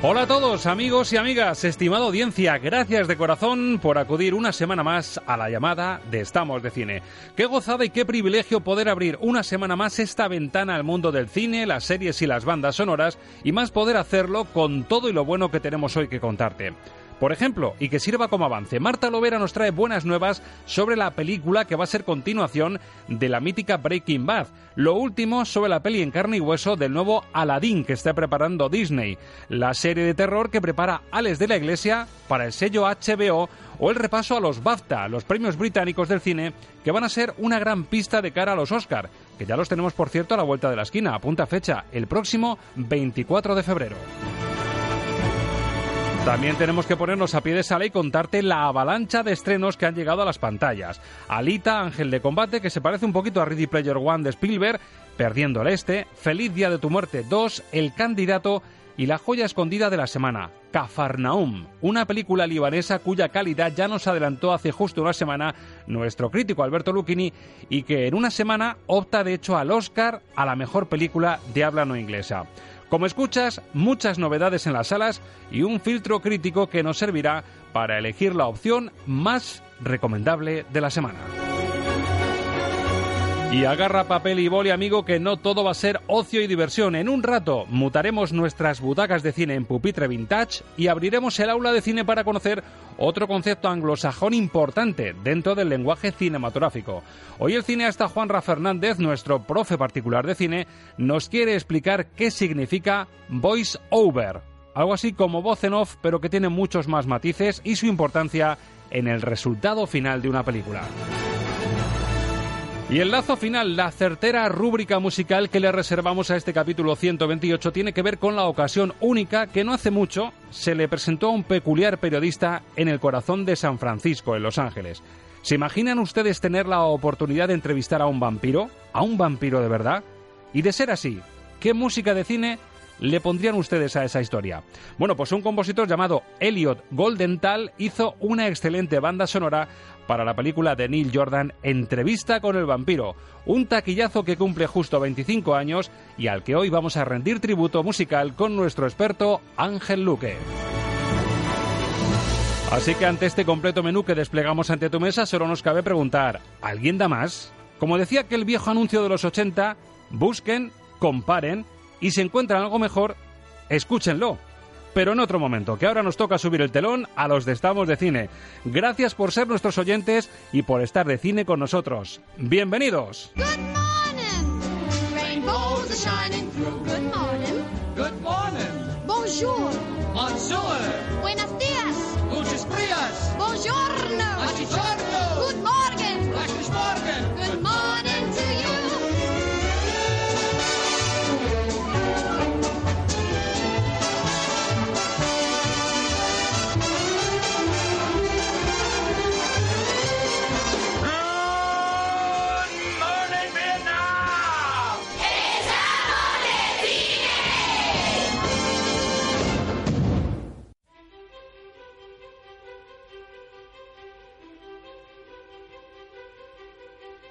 Hola a todos, amigos y amigas, estimada audiencia, gracias de corazón por acudir una semana más a la llamada de Estamos de Cine. Qué gozada y qué privilegio poder abrir una semana más esta ventana al mundo del cine, las series y las bandas sonoras, y más poder hacerlo con todo y lo bueno que tenemos hoy que contarte. Por ejemplo, y que sirva como avance, Marta Lovera nos trae buenas nuevas sobre la película que va a ser continuación de la mítica Breaking Bad. Lo último sobre la peli en carne y hueso del nuevo Aladdin que está preparando Disney, la serie de terror que prepara Alex de la Iglesia para el sello HBO o el repaso a los BAFTA, los premios británicos del cine, que van a ser una gran pista de cara a los Oscar, que ya los tenemos por cierto a la vuelta de la esquina, apunta fecha, el próximo 24 de febrero. También tenemos que ponernos a pie de sala y contarte la avalancha de estrenos que han llegado a las pantallas. Alita, Ángel de Combate, que se parece un poquito a Ready Player One de Spielberg, Perdiendo el Este, Feliz Día de tu Muerte 2, El Candidato y la joya escondida de la semana, Cafarnaum, una película libanesa cuya calidad ya nos adelantó hace justo una semana nuestro crítico Alberto Lucchini y que en una semana opta de hecho al Oscar a la mejor película de habla no inglesa. Como escuchas, muchas novedades en las salas y un filtro crítico que nos servirá para elegir la opción más recomendable de la semana. Y agarra papel y boli, amigo, que no todo va a ser ocio y diversión. En un rato mutaremos nuestras butacas de cine en pupitre vintage y abriremos el aula de cine para conocer otro concepto anglosajón importante dentro del lenguaje cinematográfico. Hoy el cineasta Juan Ra Fernández, nuestro profe particular de cine, nos quiere explicar qué significa voice over. Algo así como voz en off, pero que tiene muchos más matices y su importancia en el resultado final de una película. Y el lazo final, la certera rúbrica musical que le reservamos a este capítulo 128 tiene que ver con la ocasión única que no hace mucho se le presentó a un peculiar periodista en el corazón de San Francisco, en Los Ángeles. ¿Se imaginan ustedes tener la oportunidad de entrevistar a un vampiro? ¿A un vampiro de verdad? Y de ser así, ¿qué música de cine le pondrían ustedes a esa historia? Bueno, pues un compositor llamado Elliot Goldenthal hizo una excelente banda sonora para la película de Neil Jordan Entrevista con el vampiro, un taquillazo que cumple justo 25 años y al que hoy vamos a rendir tributo musical con nuestro experto Ángel Luque. Así que ante este completo menú que desplegamos ante tu mesa solo nos cabe preguntar, ¿alguien da más? Como decía aquel viejo anuncio de los 80, busquen, comparen y si encuentran algo mejor, escúchenlo pero en otro momento, que ahora nos toca subir el telón a los de Estamos de Cine. Gracias por ser nuestros oyentes y por estar de cine con nosotros. Bienvenidos. Good morning! Rainbows are shining through. Good morning. Good morning. Bonjour. Bonjour. Buenos días. Muchas frías. Buongiorno. Buongiorno. Good morning. Guten Morgen. Good morning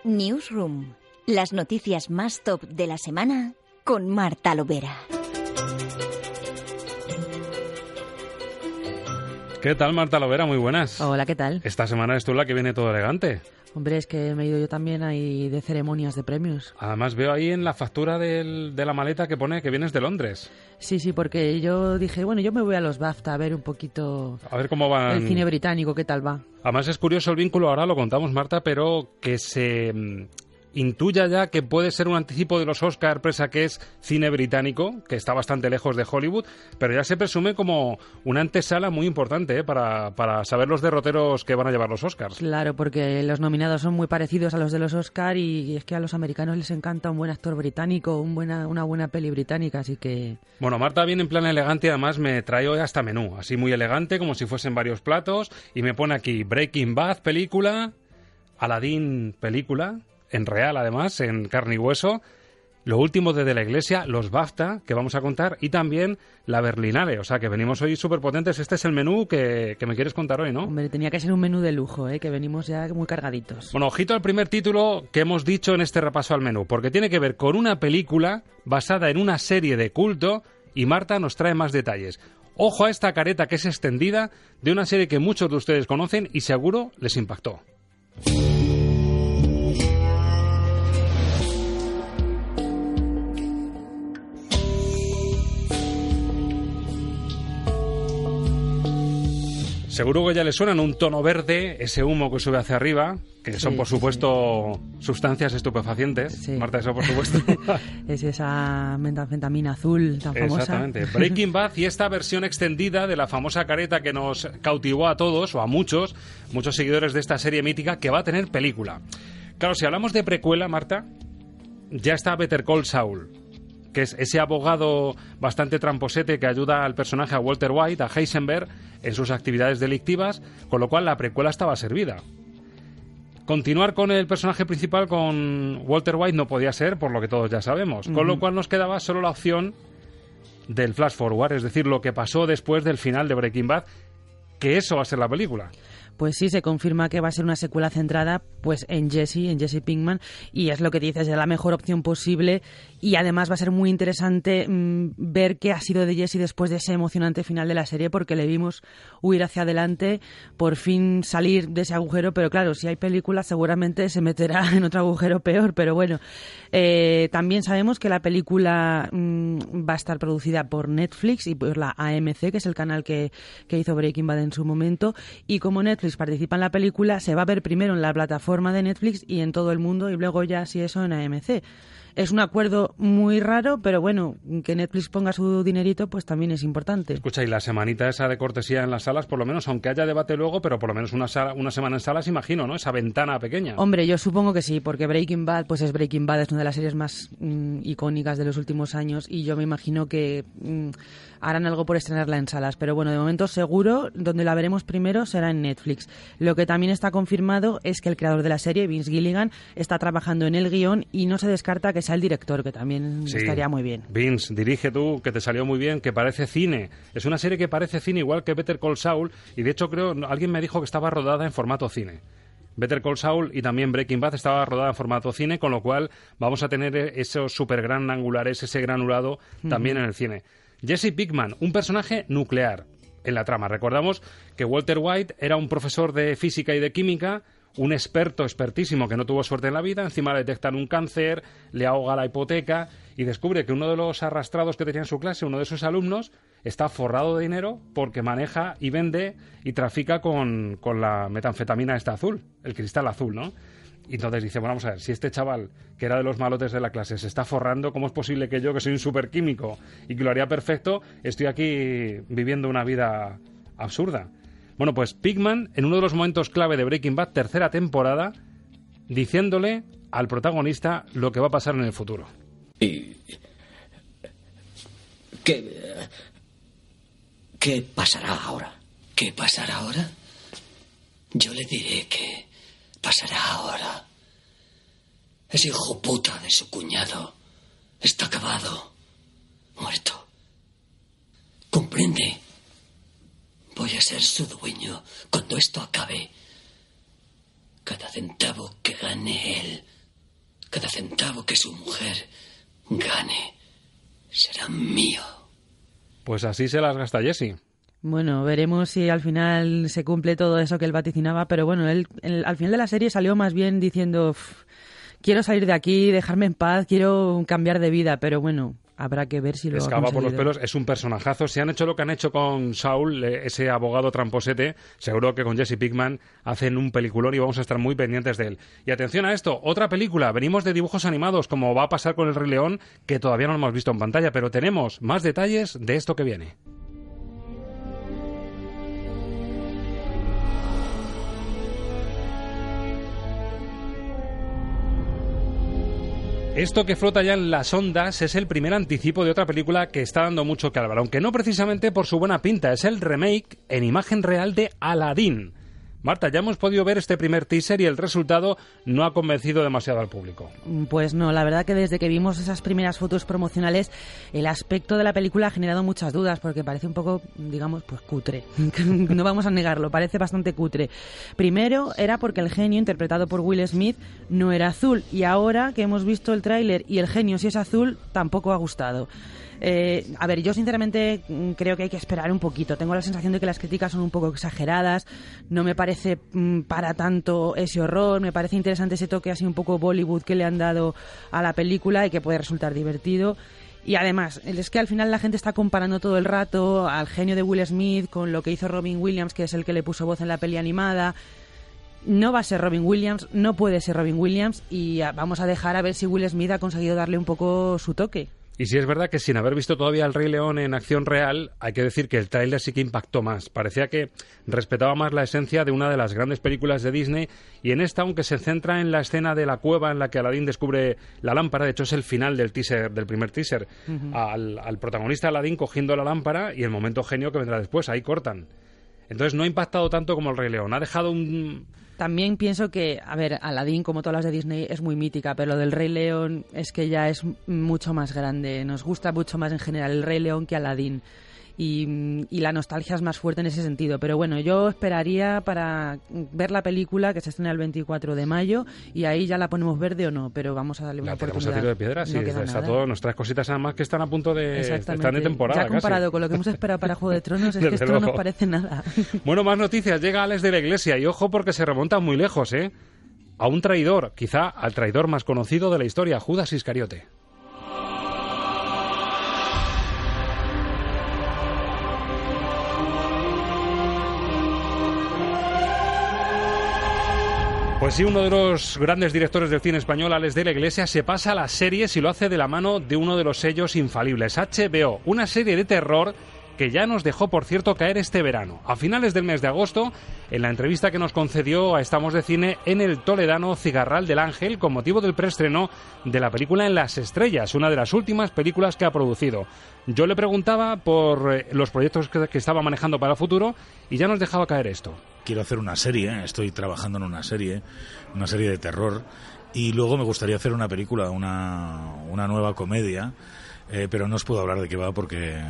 Newsroom. Las noticias más top de la semana con Marta Lovera. ¿Qué tal, Marta Lovera? Muy buenas. Hola, ¿qué tal? Esta semana es tú la que viene todo elegante. Hombre, es que me he ido yo también ahí de ceremonias de premios. Además veo ahí en la factura del- de la maleta que pone que vienes de Londres. Sí, sí, porque yo dije, bueno, yo me voy a los BAFTA a ver un poquito A ver cómo van. el cine británico, qué tal va. Además es curioso el vínculo, ahora lo contamos Marta, pero que se intuya ya que puede ser un anticipo de los Oscar, presa que es cine británico, que está bastante lejos de Hollywood, pero ya se presume como una antesala muy importante ¿eh? para, para saber los derroteros que van a llevar los Oscars. Claro, porque los nominados son muy parecidos a los de los Oscar y es que a los americanos les encanta un buen actor británico, un buena, una buena peli británica, así que Bueno, Marta viene en plan elegante y además me trae hoy hasta menú, así muy elegante, como si fuesen varios platos, y me pone aquí Breaking Bad, película, Aladdin, película, en real además, en carne y hueso, lo último de, De la Iglesia, los BAFTA, que vamos a contar, y también la Berlinale, o sea que venimos hoy súper potentes. Este es el menú que, que me quieres contar hoy, ¿no? hombre, tenía que ser un menú de lujo, ¿eh? que venimos ya muy cargaditos. Bueno, ojito al primer título que hemos dicho en este repaso al menú, porque tiene que ver con una película basada en una serie de culto y Marta nos trae más detalles. Ojo a esta careta que es extendida de una serie que muchos de ustedes conocen y seguro les impactó. Seguro que ya le suenan un tono verde, ese humo que sube hacia arriba, que son Sí, por sí, supuesto sustancias estupefacientes. Sí. Marta, eso por supuesto. Es esa metanfetamina azul tan famosa. Exactamente. Breaking Bad y esta versión extendida de la famosa careta que nos cautivó a todos o a muchos, muchos seguidores de esta serie mítica que va a tener película. Claro, si hablamos de precuela, Marta, ya está Better Call Saul, que es ese abogado bastante tramposete que ayuda al personaje a Walter White, a Heisenberg, en sus actividades delictivas, con lo cual la precuela estaba servida. Continuar con el personaje principal con Walter White no podía ser, por lo que todos ya sabemos, con lo cual nos quedaba solo la opción del flash forward, es decir, lo que pasó después del final de Breaking Bad, que eso va a ser la película. Pues sí, se confirma que va a ser una secuela centrada pues en Jesse, en Jesse Pinkman, y es lo que dices, es la mejor opción posible y además va a ser muy interesante mm, ver qué ha sido de Jesse después de ese emocionante final de la serie porque le vimos huir hacia adelante, por fin salir de ese agujero, pero claro, si hay película seguramente se meterá en otro agujero peor, pero bueno, eh, también sabemos que la película mm, va a estar producida por Netflix y por la AMC, que es el canal que, que hizo Breaking Bad en su momento, y como Netflix participa en la película, se va a ver primero en la plataforma de Netflix y en todo el mundo, y luego ya si eso en AMC. Es un acuerdo muy raro, pero bueno, que Netflix ponga su dinerito, pues también es importante. Escucha, y la semanita esa de cortesía en las salas, por lo menos, aunque haya debate luego, pero por lo menos una, sala- una semana en salas, imagino, ¿no? Esa ventana pequeña. Hombre, yo supongo que sí, porque Breaking Bad, pues es Breaking Bad, es una de las series más mm, icónicas de los últimos años y yo me imagino que mm, harán algo por estrenarla en salas. Pero bueno, de momento seguro, donde la veremos primero será en Netflix. Lo que también está confirmado es que el creador de la serie, Vince Gilligan, está trabajando en el guion y no se descarta que sea el director, que también Sí. estaría muy bien. Vince, dirige tú, que te salió muy bien, que parece cine. Es una serie que parece cine igual que Better Call Saul, y de hecho creo, alguien me dijo que estaba rodada en formato cine. Better Call Saul y también Breaking Bad estaba rodada en formato cine, con lo cual vamos a tener esos super gran angulares, ese granulado también en el cine. Jesse Pickman, un personaje nuclear en la trama. Recordamos que Walter White era un profesor de física y de química, un experto expertísimo que no tuvo suerte en la vida, encima le detectan un cáncer, le ahoga la hipoteca y descubre que uno de los arrastrados que tenía en su clase, uno de sus alumnos, está forrado de dinero porque maneja y vende y trafica con, con la metanfetamina esta azul, el cristal azul, ¿no? Y entonces dice, bueno, vamos a ver, si este chaval, que era de los malotes de la clase, se está forrando, ¿cómo es posible que yo, que soy un superquímico y que lo haría perfecto, estoy aquí viviendo una vida absurda? Bueno, pues Pigman, en uno de los momentos clave de Breaking Bad, tercera temporada, diciéndole al protagonista lo que va a pasar en el futuro. ¿Y qué, qué pasará ahora? ¿Qué pasará ahora? Yo le diré que pasará ahora. Ese hijo puta de su cuñado está acabado, muerto. ¿Comprende? Voy a ser su dueño cuando esto acabe. Cada centavo que gane él, cada centavo que su mujer gane, será mío. Pues así se las gasta Jesse. Bueno, veremos si al final se cumple todo eso que él vaticinaba, pero bueno, él, él al final de la serie salió más bien diciendo, "Uf, quiero salir de aquí, dejarme en paz, quiero cambiar de vida, pero bueno, habrá que ver si lo Escapa por los pelos, es un personajazo. Si han hecho lo que han hecho con Saul, eh, ese abogado tramposete, seguro que con Jesse Pinkman hacen un peliculón y vamos a estar muy pendientes de él. Y atención a esto, otra película, venimos de dibujos animados, como va a pasar con El Rey León, que todavía no lo hemos visto en pantalla, pero tenemos más detalles de esto que viene. Esto que flota ya en las ondas es el primer anticipo de otra película que está dando mucho que hablar, aunque no precisamente por su buena pinta, es el remake en imagen real de Aladdin. Marta, ya hemos podido ver este primer teaser y el resultado no ha convencido demasiado al público. Pues no, la verdad que desde que vimos esas primeras fotos promocionales, el aspecto de la película ha generado muchas dudas, porque parece un poco, digamos, pues cutre. no vamos a negarlo, parece bastante cutre. Primero era porque el genio, interpretado por Will Smith, no era azul, y ahora que hemos visto el tráiler y el genio si es azul, tampoco ha gustado. Eh, a ver, yo sinceramente mm, creo que hay que esperar un poquito. Tengo la sensación de que las críticas son un poco exageradas. No me parece mm, para tanto ese horror. Me parece interesante ese toque así un poco Bollywood que le han dado a la película y que puede resultar divertido. Y además, es que al final la gente está comparando todo el rato al genio de Will Smith con lo que hizo Robin Williams, que es el que le puso voz en la peli animada. No va a ser Robin Williams, no puede ser Robin Williams y ah, vamos a dejar a ver si Will Smith ha conseguido darle un poco su toque. Y si es verdad que sin haber visto todavía El Rey León en acción real, hay que decir que el tráiler sí que impactó más. Parecía que respetaba más la esencia de una de las grandes películas de Disney y en esta, aunque se centra en la escena de la cueva en la que Aladdin descubre la lámpara, de hecho es el final del teaser, del primer teaser, al protagonista Aladdin cogiendo la lámpara y el momento genio que vendrá después, ahí cortan. Entonces no ha impactado tanto como El Rey León, ha dejado un... También pienso que, a ver, Aladdin, como todas las de Disney, es muy mítica, pero lo del Rey León es que ya es mucho más grande. Nos gusta mucho más en general el Rey León que Aladdin. Y, y la nostalgia es más fuerte en ese sentido. Pero bueno, yo esperaría para ver la película que se estrena el 24 de mayo y ahí ya la ponemos verde o no, pero vamos a darle una La tenemos a oportunidad. tiro de piedra, sí, No está nada. todo, nos traes cositas además que están a punto de... Están de temporada ya comparado con lo que hemos esperado para Juego de Tronos, es que esto no nos parece nada. Bueno, más noticias. Llega Alex de la Iglesia y ojo porque se remonta muy lejos, ¿eh? A un traidor, quizá al traidor más conocido de la historia, Judas Iscariote. Pues sí, uno de los grandes directores del cine español, Alex de la Iglesia, se pasa a las series y lo hace de la mano de uno de los sellos infalibles, HBO, una serie de terror que ya nos dejó, por cierto, caer este verano. A finales del mes de agosto, en la entrevista que nos concedió a Estamos de Cine en el Toledano Cigarral del Ángel, con motivo del preestreno de la película En las Estrellas, una de las últimas películas que ha producido. Yo le preguntaba por eh, los proyectos que, estaba manejando para el futuro y ya nos dejaba caer esto. Quiero hacer una serie, estoy trabajando en una serie, una serie de terror, y luego me gustaría hacer una película, una, una nueva comedia, eh, pero no os puedo hablar de qué va porque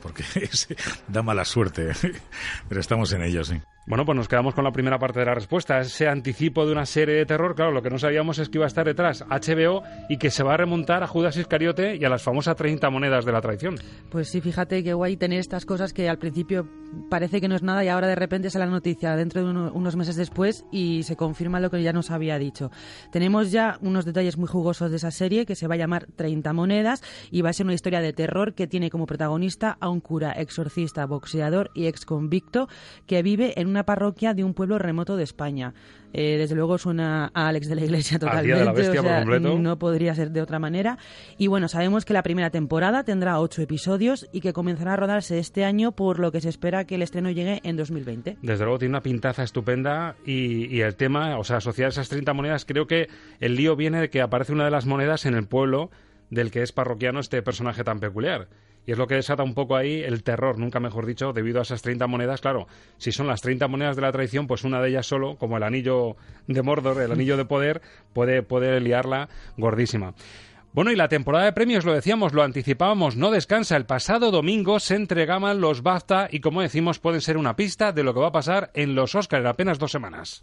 porque da mala suerte, pero estamos en ello, sí. Bueno, pues nos quedamos con la primera parte de la respuesta. Ese anticipo de una serie de terror, claro, lo que no sabíamos es que iba a estar detrás HBO y que se va a remontar a Judas Iscariote y a las famosas 30 monedas de la traición. Pues sí, fíjate qué guay tener estas cosas que al principio parece que no es nada y ahora de repente es la noticia dentro de uno- unos meses después y se confirma lo que ya nos había dicho. Tenemos ya unos detalles muy jugosos de esa serie que se va a llamar 30 monedas y va a ser una historia de terror que tiene como protagonista a un cura, exorcista, boxeador y ex convicto que vive en una parroquia de un pueblo remoto de España. Eh, desde luego suena a Alex de la Iglesia Al totalmente. día de la bestia o por sea, completo. no podría ser de otra manera. Y bueno, sabemos que la primera temporada tendrá ocho episodios y que comenzará a rodarse este año, por lo que se espera que el estreno llegue en 2020. Desde luego tiene una pintaza estupenda y, y el tema, o sea, asociar esas 30 monedas, creo que el lío viene de que aparece una de las monedas en el pueblo del que es parroquiano este personaje tan peculiar. Y es lo que desata un poco ahí el terror, nunca mejor dicho, debido a esas 30 monedas. Claro, si son las 30 monedas de la traición, pues una de ellas solo, como el anillo de Mordor, el anillo de poder, puede, puede liarla gordísima. Bueno, y la temporada de premios, lo decíamos, lo anticipábamos, no descansa. El pasado domingo se entregaban los BAFTA y, como decimos, pueden ser una pista de lo que va a pasar en los Oscars en apenas dos semanas.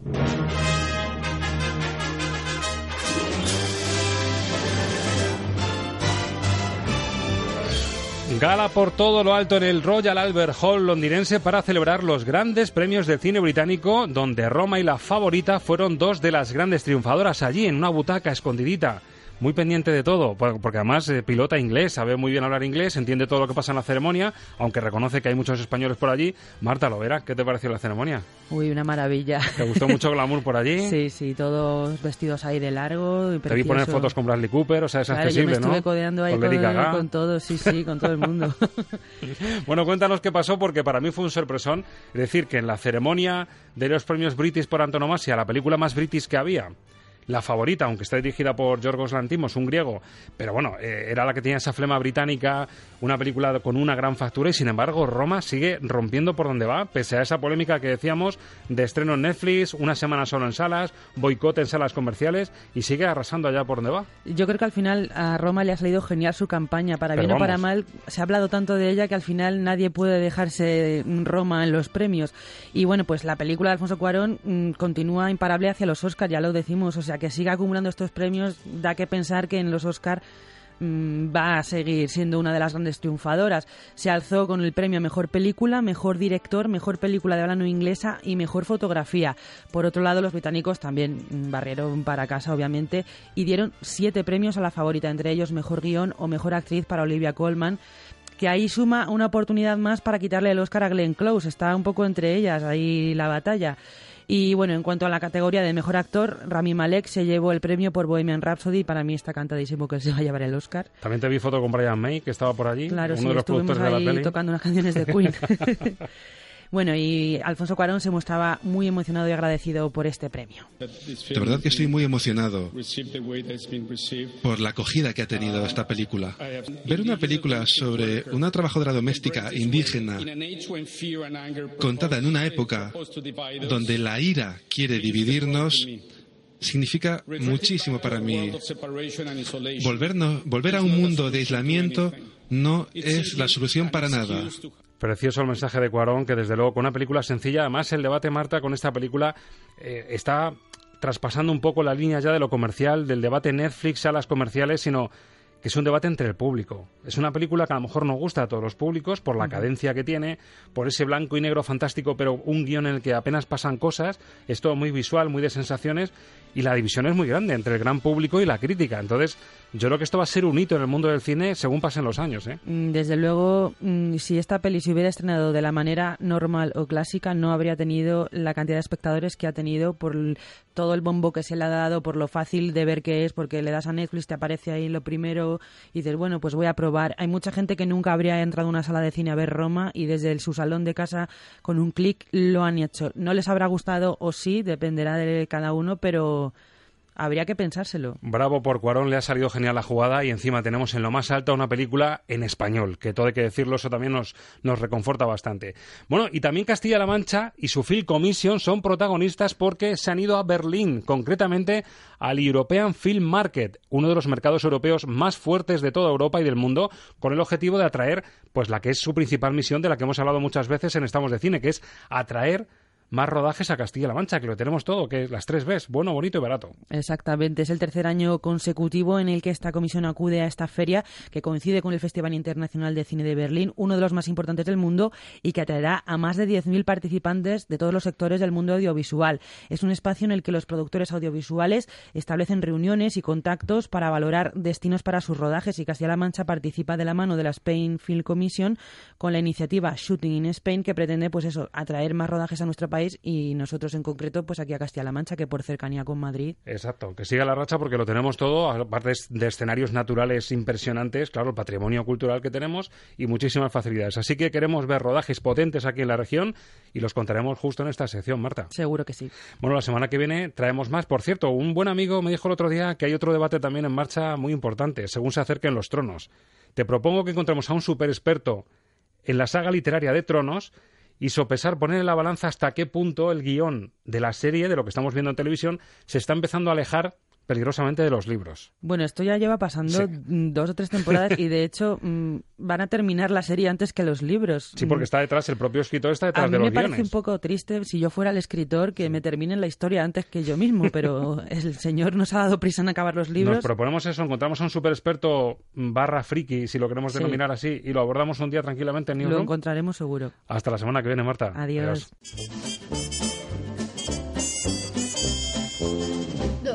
Gala por todo lo alto en el Royal Albert Hall londinense para celebrar los grandes premios del cine británico, donde Roma y la favorita fueron dos de las grandes triunfadoras allí en una butaca escondidita muy pendiente de todo, porque además eh, pilota inglés, sabe muy bien hablar inglés, entiende todo lo que pasa en la ceremonia, aunque reconoce que hay muchos españoles por allí. Marta Lovera, ¿qué te pareció la ceremonia? Uy, una maravilla. ¿Te gustó mucho glamour por allí? Sí, sí, todos vestidos ahí de largo. Y te vi poner fotos con Bradley Cooper, o sea, es accesible, yo me estuve codeando ahí con, con, todos, sí, sí, con todo el mundo. bueno, cuéntanos qué pasó, porque para mí fue un sorpresón. decir, que en la ceremonia de los premios British por antonomasia, la película más British que había, la favorita, aunque está dirigida por Yorgos Lantimos, un griego, pero bueno, eh, era la que tenía esa flema británica, una película con una gran factura y sin embargo Roma sigue rompiendo por donde va, pese a esa polémica que decíamos de estreno en Netflix, una semana solo en salas, boicot en salas comerciales y sigue arrasando allá por donde va. Yo creo que al final a Roma le ha salido genial su campaña, para bien o para mal, se ha hablado tanto de ella que al final nadie puede dejarse Roma en los premios. Y bueno, pues la película de Alfonso Cuarón mm, continúa imparable hacia los Oscars, ya lo decimos, o sea que siga acumulando estos premios da que pensar que en los Oscar mm, va a seguir siendo una de las grandes triunfadoras. Se alzó con el premio a Mejor Película, Mejor Director, Mejor Película de habla no inglesa y Mejor Fotografía. Por otro lado, los británicos también mm, barrieron para casa, obviamente, y dieron siete premios a la favorita, entre ellos Mejor Guión o Mejor Actriz para Olivia Colman que ahí suma una oportunidad más para quitarle el Oscar a Glenn Close. Está un poco entre ellas ahí la batalla. Y bueno, en cuanto a la categoría de mejor actor, Rami Malek se llevó el premio por Bohemian Rhapsody. Para mí está cantadísimo que se va a llevar el Oscar. También te vi foto con Brian May, que estaba por allí. Claro, uno sí, de los estuvimos ahí tocando unas canciones de Queen. Bueno, y Alfonso Cuarón se mostraba muy emocionado y agradecido por este premio. De verdad que estoy muy emocionado por la acogida que ha tenido esta película. Ver una película sobre una trabajadora doméstica indígena contada en una época donde la ira quiere dividirnos significa muchísimo para mí. Volver a un mundo de aislamiento no es la solución para nada. Precioso el mensaje de Cuarón, que desde luego con una película sencilla, además el debate, Marta, con esta película eh, está traspasando un poco la línea ya de lo comercial, del debate Netflix a las comerciales, sino que es un debate entre el público. Es una película que a lo mejor no gusta a todos los públicos por la cadencia que tiene, por ese blanco y negro fantástico, pero un guion en el que apenas pasan cosas, es todo muy visual, muy de sensaciones, y la división es muy grande entre el gran público y la crítica. Entonces, yo creo que esto va a ser un hito en el mundo del cine según pasen los años. ¿eh? Mm, desde luego, mm, si esta peli se hubiera estrenado de la manera normal o clásica, no habría tenido la cantidad de espectadores que ha tenido por todo el bombo que se le ha dado, por lo fácil de ver que es, porque le das a Netflix, te aparece ahí lo primero y dices, bueno, pues voy a probar. Hay mucha gente que nunca habría entrado a una sala de cine a ver Roma y desde su salón de casa con un clic lo han hecho. No les habrá gustado o sí, dependerá de cada uno, pero habría que pensárselo. Bravo por Cuarón, le ha salido genial la jugada y encima tenemos en lo más alto una película en español, que todo hay que decirlo, eso también nos, nos reconforta bastante. Bueno, y también Castilla-La Mancha y su Film Commission son protagonistas porque se han ido a Berlín, concretamente al European Film Market, uno de los mercados europeos más fuertes de toda Europa y del mundo, con el objetivo de atraer, pues la que es su principal misión, de la que hemos hablado muchas veces en Estamos de Cine, que es atraer más rodajes a Castilla-La Mancha, que lo tenemos todo, que las tres ves, bueno, bonito y barato. Exactamente, es el tercer año consecutivo en el que esta comisión acude a esta feria, que coincide con el Festival Internacional de Cine de Berlín, uno de los más importantes del mundo y que atraerá a más de 10.000 participantes de todos los sectores del mundo audiovisual. Es un espacio en el que los productores audiovisuales establecen reuniones y contactos para valorar destinos para sus rodajes y Castilla-La Mancha participa de la mano de la Spain Film Commission con la iniciativa Shooting in Spain que pretende pues eso, atraer más rodajes a nuestro país y nosotros en concreto pues aquí a Castilla-La Mancha que por cercanía con Madrid. Exacto, que siga la racha porque lo tenemos todo, aparte de escenarios naturales impresionantes, claro, el patrimonio cultural que tenemos y muchísimas facilidades. Así que queremos ver rodajes potentes aquí en la región y los contaremos justo en esta sección, Marta. Seguro que sí. Bueno, la semana que viene traemos más. Por cierto, un buen amigo me dijo el otro día que hay otro debate también en marcha muy importante, según se acerquen los tronos. Te propongo que encontremos a un super experto en la saga literaria de Tronos y sopesar, poner en la balanza hasta qué punto el guion de la serie, de lo que estamos viendo en televisión, se está empezando a alejar peligrosamente de los libros. Bueno, esto ya lleva pasando mm, dos o tres temporadas y de hecho mm, van a terminar la serie antes que los libros. Sí, porque está detrás, el propio escritor está detrás a mí de los me parece un poco triste si yo fuera el escritor que me terminen la historia antes que yo mismo, pero el señor nos ha dado prisa en acabar los libros. Nos proponemos eso, encontramos a un super experto barra friki, si lo queremos Sí. denominar así, y lo abordamos un día tranquilamente en Lo Newsroom. encontraremos seguro. Hasta la semana que viene, Marta. Adiós.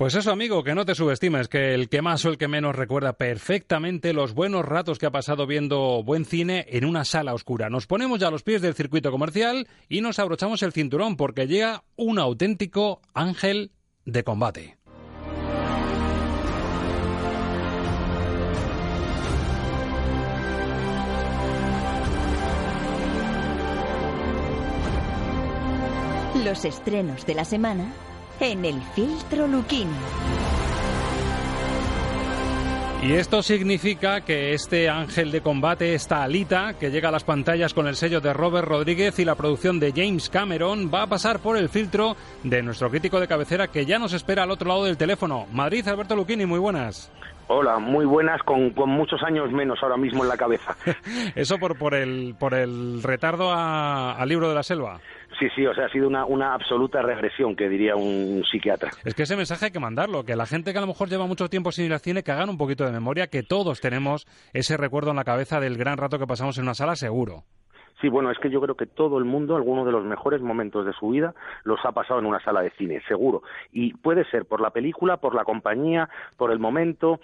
Pues eso, amigo, que no te subestimes, que el que más o el que menos recuerda perfectamente los buenos ratos que ha pasado viendo buen cine en una sala oscura. Nos ponemos ya a los pies del circuito comercial y nos abrochamos el cinturón porque llega un auténtico ángel de combate. Los estrenos de la semana en el filtro Luquini. Y esto significa que este ángel de combate, esta alita, que llega a las pantallas con el sello de Robert Rodríguez y la producción de James Cameron, va a pasar por el filtro de nuestro crítico de cabecera que ya nos espera al otro lado del teléfono. Madrid, Alberto Luquini, muy buenas. Hola, muy buenas, con, con muchos años menos ahora mismo en la cabeza. Eso por, por, el, por el retardo a- al libro de la selva. Sí, sí, o sea, ha sido una, una absoluta regresión, que diría un psiquiatra. Es que ese mensaje hay que mandarlo, que la gente que a lo mejor lleva mucho tiempo sin ir al cine, que hagan un poquito de memoria, que todos tenemos ese recuerdo en la cabeza del gran rato que pasamos en una sala, seguro. Sí, bueno, es que yo creo que todo el mundo, alguno de los mejores momentos de su vida, los ha pasado en una sala de cine, seguro. Y puede ser por la película, por la compañía, por el momento,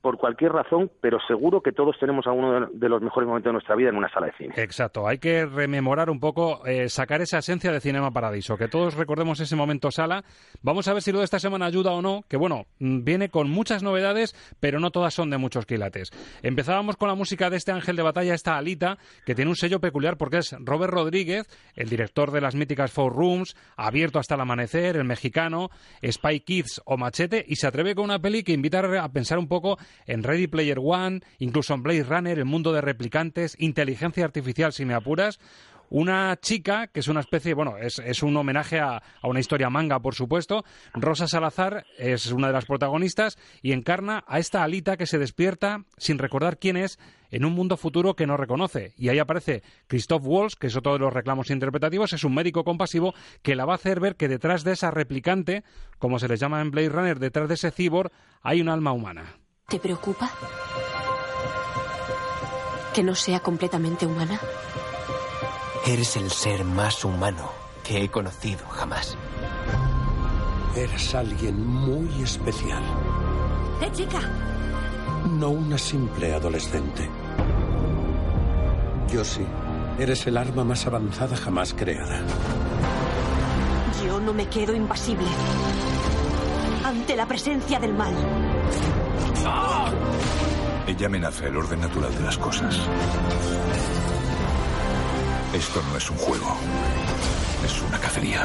por cualquier razón, pero seguro que todos tenemos alguno de- los mejores momentos de nuestra vida en una sala de cine. Exacto, hay que rememorar un poco, eh, sacar esa esencia de Cinema Paradiso, que todos recordemos ese momento sala. Vamos a ver si lo de esta semana ayuda o no, que bueno, mm, viene con muchas novedades, pero no todas son de muchos quilates. Empezábamos con la música de este ángel de batalla, esta alita, que tiene un sello peculiar porque es Robert Rodríguez, el director de las míticas Four Rooms, Abierto hasta el amanecer, El mexicano, Spy Kids o Machete, y se atreve con una peli que invita a pensar un poco en Ready Player One, incluso en Blade Runner, el mundo de replicantes, inteligencia artificial, si me apuras. Una chica que es una especie, bueno, es, un homenaje a, a una historia manga, por supuesto. Rosa Salazar es una de las protagonistas y encarna a esta alita que se despierta sin recordar quién es en un mundo futuro que no reconoce. Y ahí aparece Christoph Waltz, que es otro de los reclamos interpretativos, es un médico compasivo que la va a hacer ver que detrás de esa replicante, como se les llama en Blade Runner, detrás de ese cyborg, hay un alma humana. ¿Te preocupa? ¿Que no sea completamente humana? Eres el ser más humano que he conocido jamás. Eres alguien muy especial. ¡Eh, chica! No una simple adolescente. Yo sí. Eres el arma más avanzada jamás creada. Yo no me quedo impasible ante la presencia del mal. Ella amenaza el orden natural de las cosas. Esto no es un juego. Es una cacería.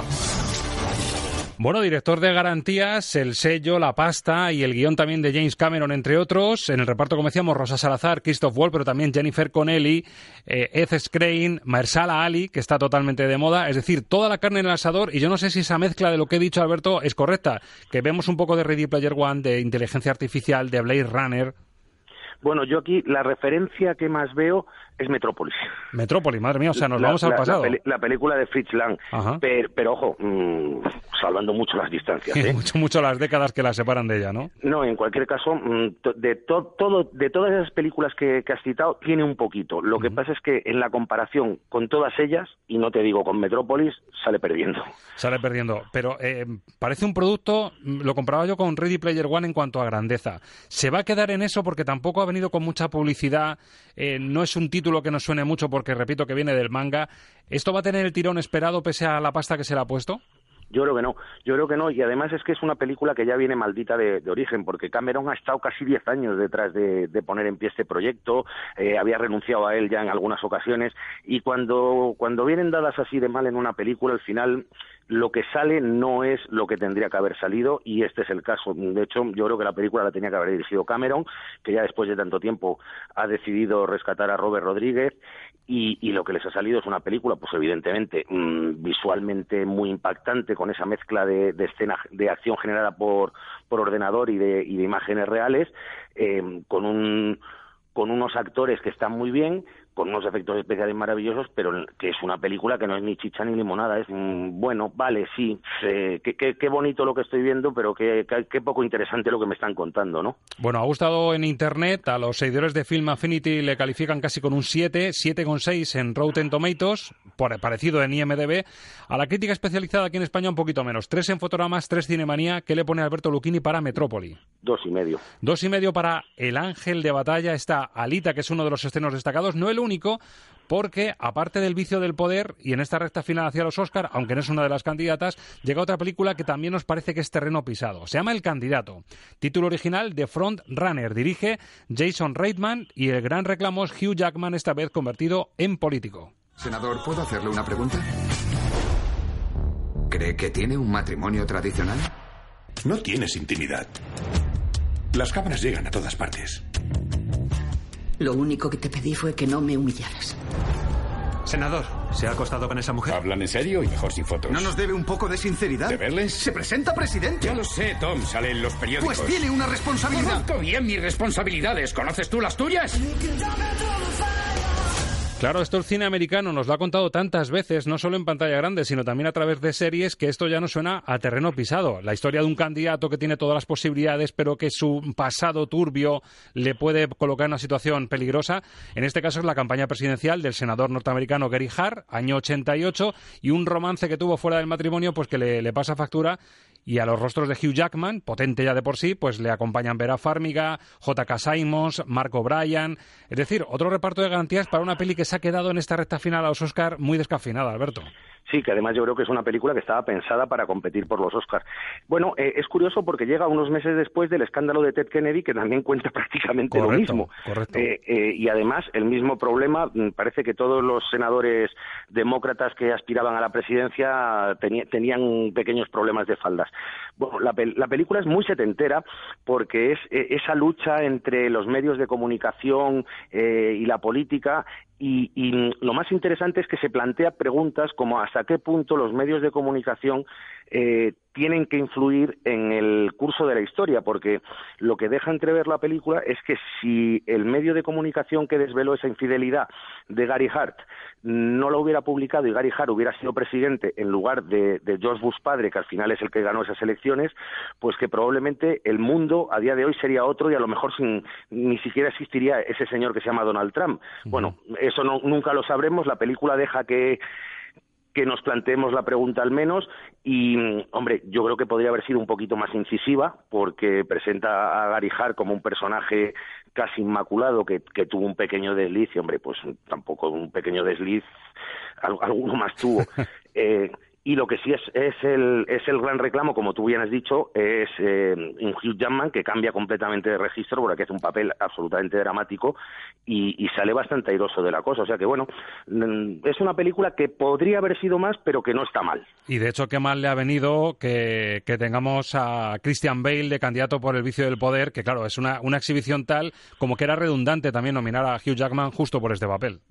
Bueno, director de garantías, el sello, la pasta y el guion también de James Cameron, entre otros. En el reparto, como decíamos, Rosa Salazar, Christoph Wall, pero también Jennifer Connelly, eh, Ed Skrein, Marsala Ali, que está totalmente de moda. Es decir, toda la carne en el asador. Y yo no sé si esa mezcla de lo que he dicho, Alberto, es correcta. Que vemos un poco de Ready Player One, de inteligencia artificial, de Blade Runner. Bueno, yo aquí la referencia que más veo es Metrópolis. Metrópolis, madre mía, o sea, nos La- vamos al la- pasado. La, película de Fritz Lang. Pero, pero, ojo, mm, salvando mucho las distancias. ¿eh? mucho, mucho las décadas que la separan de ella, ¿no? No, en cualquier caso, mm, de, to- todo, de todas esas películas que, que has citado, tiene un poquito. Lo que pasa es que en la comparación con todas ellas, y no te digo con Metrópolis, sale perdiendo. Sale perdiendo. Pero eh, parece un producto, mm, lo compraba yo con Ready Player One en cuanto a grandeza. Se va a quedar en eso porque tampoco ha venido con mucha publicidad. eh, no es un título que nos suene mucho porque, repito, que viene del manga. ¿Esto va a tener el tirón esperado pese a la pasta que se le ha puesto? Yo creo que no, yo creo que no, y además es que es una película que ya viene maldita de, origen, porque Cameron ha estado casi 10 años detrás de, poner en pie este proyecto, eh, había renunciado a él ya en algunas ocasiones, y cuando, cuando vienen dadas así de mal en una película, al final lo que sale no es lo que tendría que haber salido y este es el caso. De hecho, yo creo que la película la tenía que haber dirigido Cameron, que ya después de tanto tiempo ha decidido rescatar a Robert Rodríguez y, lo que les ha salido es una película, pues evidentemente mm, visualmente muy impactante con esa mezcla de, escena de acción generada por, por ordenador y de, y de imágenes reales, eh, con un con unos actores que están muy bien, con unos efectos especiales maravillosos, pero que es una película que no es ni chicha ni limonada, es mm, bueno, vale, sí, qué, bonito lo que estoy viendo, pero qué, qué, poco interesante lo que me están contando, ¿no? Bueno, ha gustado en Internet, a los seguidores de Film Affinity le califican casi con un 7, 7,6 en Rotten Tomatoes, por, parecido en IMDB, a la crítica especializada aquí en España un poquito menos, 3 en Fotogramas, 3 Cinemanía, ¿qué le pone Alberto Lucchini para Metrópoli? Dos y medio. Dos y medio para El Ángel de Batalla, está Alita, que es uno de los estrenos destacados, no el único, porque aparte del vicio del poder y en esta recta final hacia los Oscar, aunque no es una de las candidatas, llega otra película que también nos parece que es terreno pisado. Se llama El candidato. Título original de Front Runner. Dirige Jason Reitman y el gran reclamo es Hugh Jackman esta vez convertido en político. Senador, ¿puedo hacerle una pregunta? ¿Cree que tiene un matrimonio tradicional? No tienes intimidad. Las cámaras llegan a todas partes. Lo único que te pedí fue que no me humillaras. Senador, ¿se ha acostado con esa mujer? ¿Hablan en serio y mejor sin fotos? ¿No nos debe un poco de sinceridad? ¿De verles? Se presenta presidente. Ya lo sé, Tom, sale en los periódicos. Pues tiene una responsabilidad. Conozco bien mis responsabilidades. ¿Conoces tú las tuyas? Claro, esto el cine americano nos lo ha contado tantas veces, no solo en pantalla grande, sino también a través de series, que esto ya no suena a terreno pisado. La historia de un candidato que tiene todas las posibilidades, pero que su pasado turbio le puede colocar en una situación peligrosa. En este caso es la campaña presidencial del senador norteamericano Gary Hart, año 88, y un romance que tuvo fuera del matrimonio, pues que le, le pasa factura y a los rostros de Hugh Jackman, potente ya de por sí, pues le acompañan Vera Farmiga, J.K. Simons, Marco Bryan. Es decir, otro reparto de garantías para una peli que se ha quedado en esta recta final a los Oscar muy descafinada, Alberto. Sí, que además yo creo que es una película que estaba pensada para competir por los Oscars. Bueno, eh, es curioso porque llega unos meses después del escándalo de Ted Kennedy, que también cuenta prácticamente lo mismo. Eh, eh, y además, el mismo problema, mm, parece que todos los senadores demócratas que aspiraban a la presidencia tenían pequeños problemas de faldas. Bueno, la, la película es muy setentera porque es esa lucha entre los medios de comunicación y la política y, lo más interesante es que se plantea preguntas como hasta qué punto los medios de comunicación eh, tienen que influir en el curso de la historia, porque lo que deja entrever la película es que si el medio de comunicación que desveló esa infidelidad de Gary Hart no lo hubiera publicado y Gary Hart hubiera sido presidente en lugar de, George Bush padre, que al final es el que ganó esas elecciones, pues que probablemente el mundo a día de hoy sería otro y a lo mejor sin, ni siquiera existiría ese señor que se llama Donald Trump. Bueno, eso nunca lo sabremos, la película deja que que nos planteemos la pregunta al menos y, hombre, yo creo que podría haber sido un poquito más incisiva porque presenta a Gary Hart como un personaje casi inmaculado que, que tuvo un pequeño desliz y, hombre, pues tampoco un pequeño desliz, alguno más tuvo. Eh, y lo que sí es, es, el, es el gran reclamo, como tú bien has dicho, es eh, Hugh Jackman, que cambia completamente de registro porque hace un papel absolutamente dramático y, sale bastante airoso de la cosa. O sea que, bueno, mm, es una película que podría haber sido más, pero que no está mal. Y de hecho, qué mal le ha venido que, que tengamos a Christian Bale de candidato por el vicio del poder, que claro, es una, una exhibición tal como que era redundante también nominar a Hugh Jackman justo por este papel.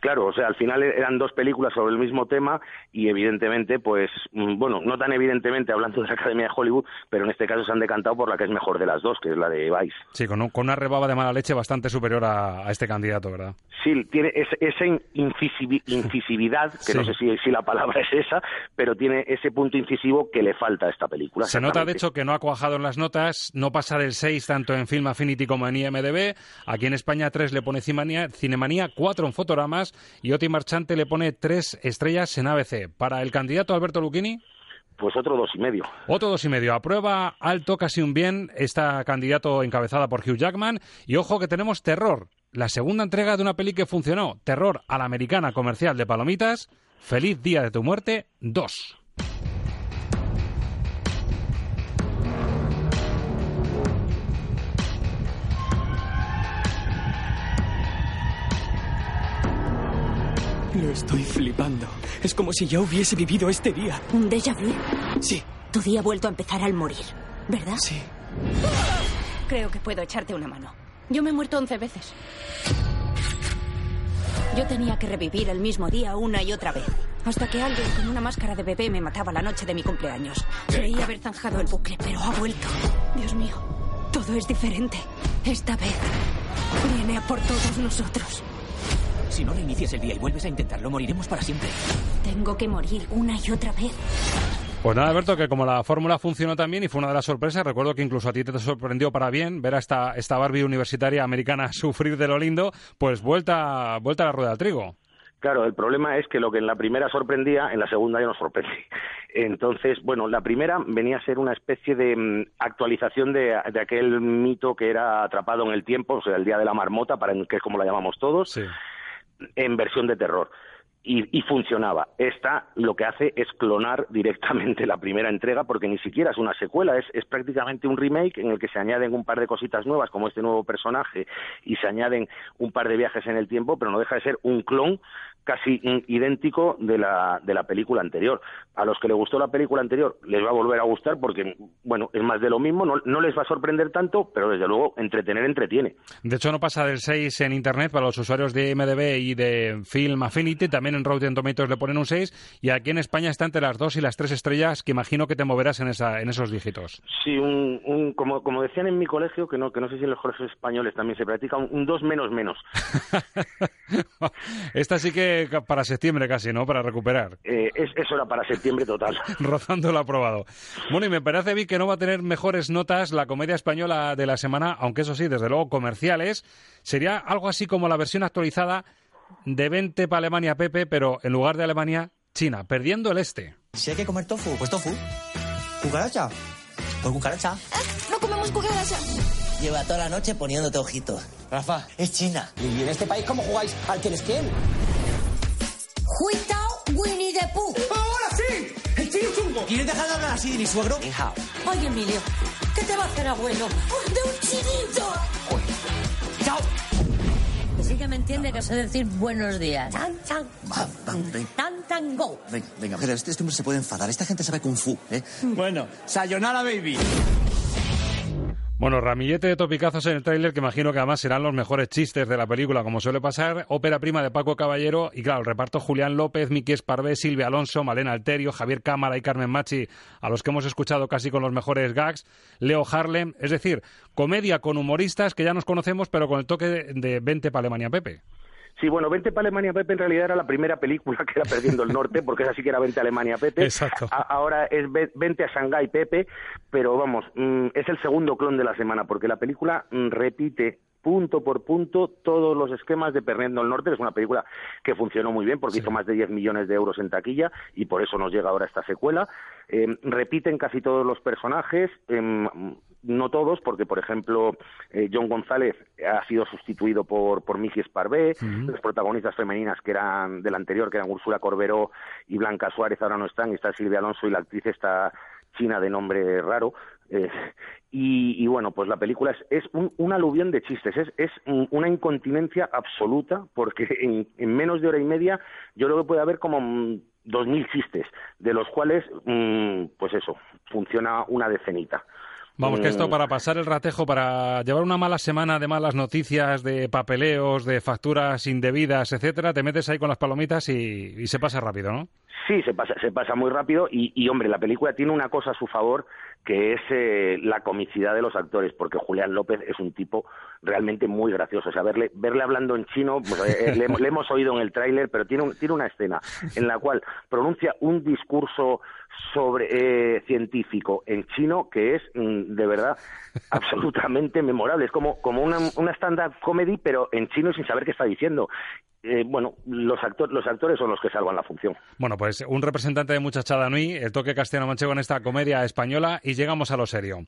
Claro, o sea, al final eran dos películas sobre el mismo tema y evidentemente, pues, mm, bueno, no tan evidentemente hablando de la Academia de Hollywood, pero en este caso se han decantado por la que es mejor de las dos, que es la de Vice. Sí, con, una rebaba de mala leche bastante superior a, este candidato, ¿verdad? Sí, tiene esa incisividad, que no sé si, si, la palabra es esa, pero tiene ese punto incisivo que le falta a esta película. Se nota, de hecho, que no ha cuajado en las notas, no pasa del 6 tanto en Film Affinity como en IMDB. Aquí en España 3 le pone Cinemanía, 4 en Fotogramas y Oti Marchante le pone tres estrellas en ABC. Para el candidato Alberto Lucchini. Pues otro dos y medio. Otro dos y medio. Aprueba alto, casi un bien, esta candidato encabezada por Hugh Jackman. Y ojo que tenemos Terror, la segunda entrega de una peli que funcionó. Terror a la americana comercial de palomitas. Feliz Día de tu Muerte 2. Lo estoy flipando. Es como si ya hubiese vivido este día. ¿Un déjà vu? Sí. Tu día ha vuelto a empezar al morir, ¿verdad? Sí. Creo que puedo echarte una mano. Yo me he muerto once veces. Yo tenía que revivir el mismo día una y otra vez. Hasta que alguien con una máscara de bebé me mataba la noche de mi cumpleaños. Creí haber zanjado el bucle, pero ha vuelto. Dios mío, todo es diferente. Esta vez viene a por todos nosotros. Si no reinicias el día y vuelves a intentarlo, moriremos para siempre. Tengo que morir una y otra vez. Pues nada, Alberto, que como la fórmula funcionó también y fue una de las sorpresas, recuerdo que incluso a ti te sorprendió para bien ver a esta, esta Barbie universitaria americana sufrir de lo lindo, pues vuelta, vuelta a la rueda del trigo. Claro, el problema es que lo que en la primera sorprendía, en la segunda ya no sorprende. Entonces, bueno, la primera venía a ser una especie de mm, actualización de, de, aquel mito que era atrapado en el tiempo, o sea, el día de la marmota, para que es como la llamamos todos, sí. En versión de terror. Y, y, funcionaba. Esta lo que hace es clonar directamente la primera entrega porque ni siquiera es una secuela, es, es, prácticamente un remake en el que se añaden un par de cositas nuevas como este nuevo personaje y se añaden un par de viajes en el tiempo, pero no deja de ser un clon casi idéntico de la, de la película anterior. A los que les gustó la película anterior les va a volver a gustar porque, bueno, es más de lo mismo, no, no les va a sorprender tanto, pero desde luego entretener entretiene. De hecho, no pasa del 6 en Internet para los usuarios de MDB y de Film Affinity, también en Rotten Tomatoes le ponen un 6 y aquí en España está entre las 2 y las 3 estrellas que imagino que te moverás en, esa, en esos dígitos. Sí, un, un, como, como decían en mi colegio, que no, que no sé si en los colegios españoles también se practica, un 2 menos menos. Esta sí que para septiembre casi, ¿no? Para recuperar. Eh, es, eso era para septiembre total. Rozando lo aprobado. Bueno, y me parece a mí que no va a tener mejores notas la comedia española de la semana, aunque eso sí, desde luego comerciales. Sería algo así como la versión actualizada de 20 para Alemania Pepe, pero en lugar de Alemania, China, perdiendo el este. Si hay que comer tofu, pues tofu. ¿Cucaracha? Pues cucaracha. No comemos cucaracha. Lleva toda la noche poniéndote ojitos. Rafa, es China. ¿Y en este país cómo jugáis al que les quién? Huitao Winnie the Pooh. ¡Ahora sí! ¡El tío chungo! ¿Quieres dejar de hablar así de mi suegro? Hija. Oye, Emilio, ¿qué te va a hacer abuelo? ¡De un chinito! ¡Chao! Que sí que me entiende que sé decir buenos días. Tan, tan. Va, va, ven. Tan, tan, go. Venga, venga, Pedro, este, este hombre se puede enfadar. Esta gente sabe kung fu, ¿eh? Bueno, sayonara, baby. Bueno, ramillete de topicazos en el tráiler que imagino que además serán los mejores chistes de la película, como suele pasar. Ópera prima de Paco Caballero y claro, el reparto Julián López, Miki Esparvé, Silvia Alonso, Malena Alterio, Javier Cámara y Carmen Machi, a los que hemos escuchado casi con los mejores gags, Leo Harlem, es decir, comedia con humoristas que ya nos conocemos, pero con el toque de, de 20 para Alemania Pepe. Sí, bueno, Vente para Alemania Pepe en realidad era la primera película que era Perdiendo el Norte, porque esa sí que era Vente a Alemania Pepe. Exacto. A ahora es Vente a Shanghái Pepe, pero vamos, mmm, es el segundo clon de la semana, porque la película mmm, repite punto por punto todos los esquemas de Perdiendo el Norte, que es una película que funcionó muy bien porque sí. hizo más de 10 millones de euros en taquilla y por eso nos llega ahora esta secuela. Eh, repiten casi todos los personajes, eh, no todos, porque por ejemplo eh, John González ha sido sustituido por, por uh -huh. las protagonistas femeninas que eran del anterior, que eran Úrsula Corberó y Blanca Suárez, ahora no están, y está Silvia Alonso y la actriz está china de nombre raro. Eh, y, y, bueno, pues la película es, es un, un, aluvión de chistes, es, es una incontinencia absoluta, porque en, en, menos de hora y media yo creo que puede haber como dos mil chistes, de los cuales, mmm, pues eso, funciona una decenita. Vamos, que esto para pasar el ratejo, para llevar una mala semana de malas noticias, de papeleos, de facturas indebidas, etcétera, te metes ahí con las palomitas y, y se pasa rápido, ¿no? Sí, se pasa, se pasa muy rápido y, y, hombre, la película tiene una cosa a su favor que es eh, la comicidad de los actores, porque Julián López es un tipo realmente muy gracioso. O sea, verle, verle hablando en chino, pues, eh, le, le, hemos oído en el tráiler, pero tiene, un, tiene una escena en la cual pronuncia un discurso sobre eh, científico en chino que es mm, de verdad absolutamente memorable. Es como, como una, una stand-up comedy, pero en chino sin saber qué está diciendo. Eh, bueno, los, actor, los actores son los que salvan la función. Bueno, pues un representante de Muchachada Nui, el toque castellano manchego en esta comedia española y llegamos a lo serio.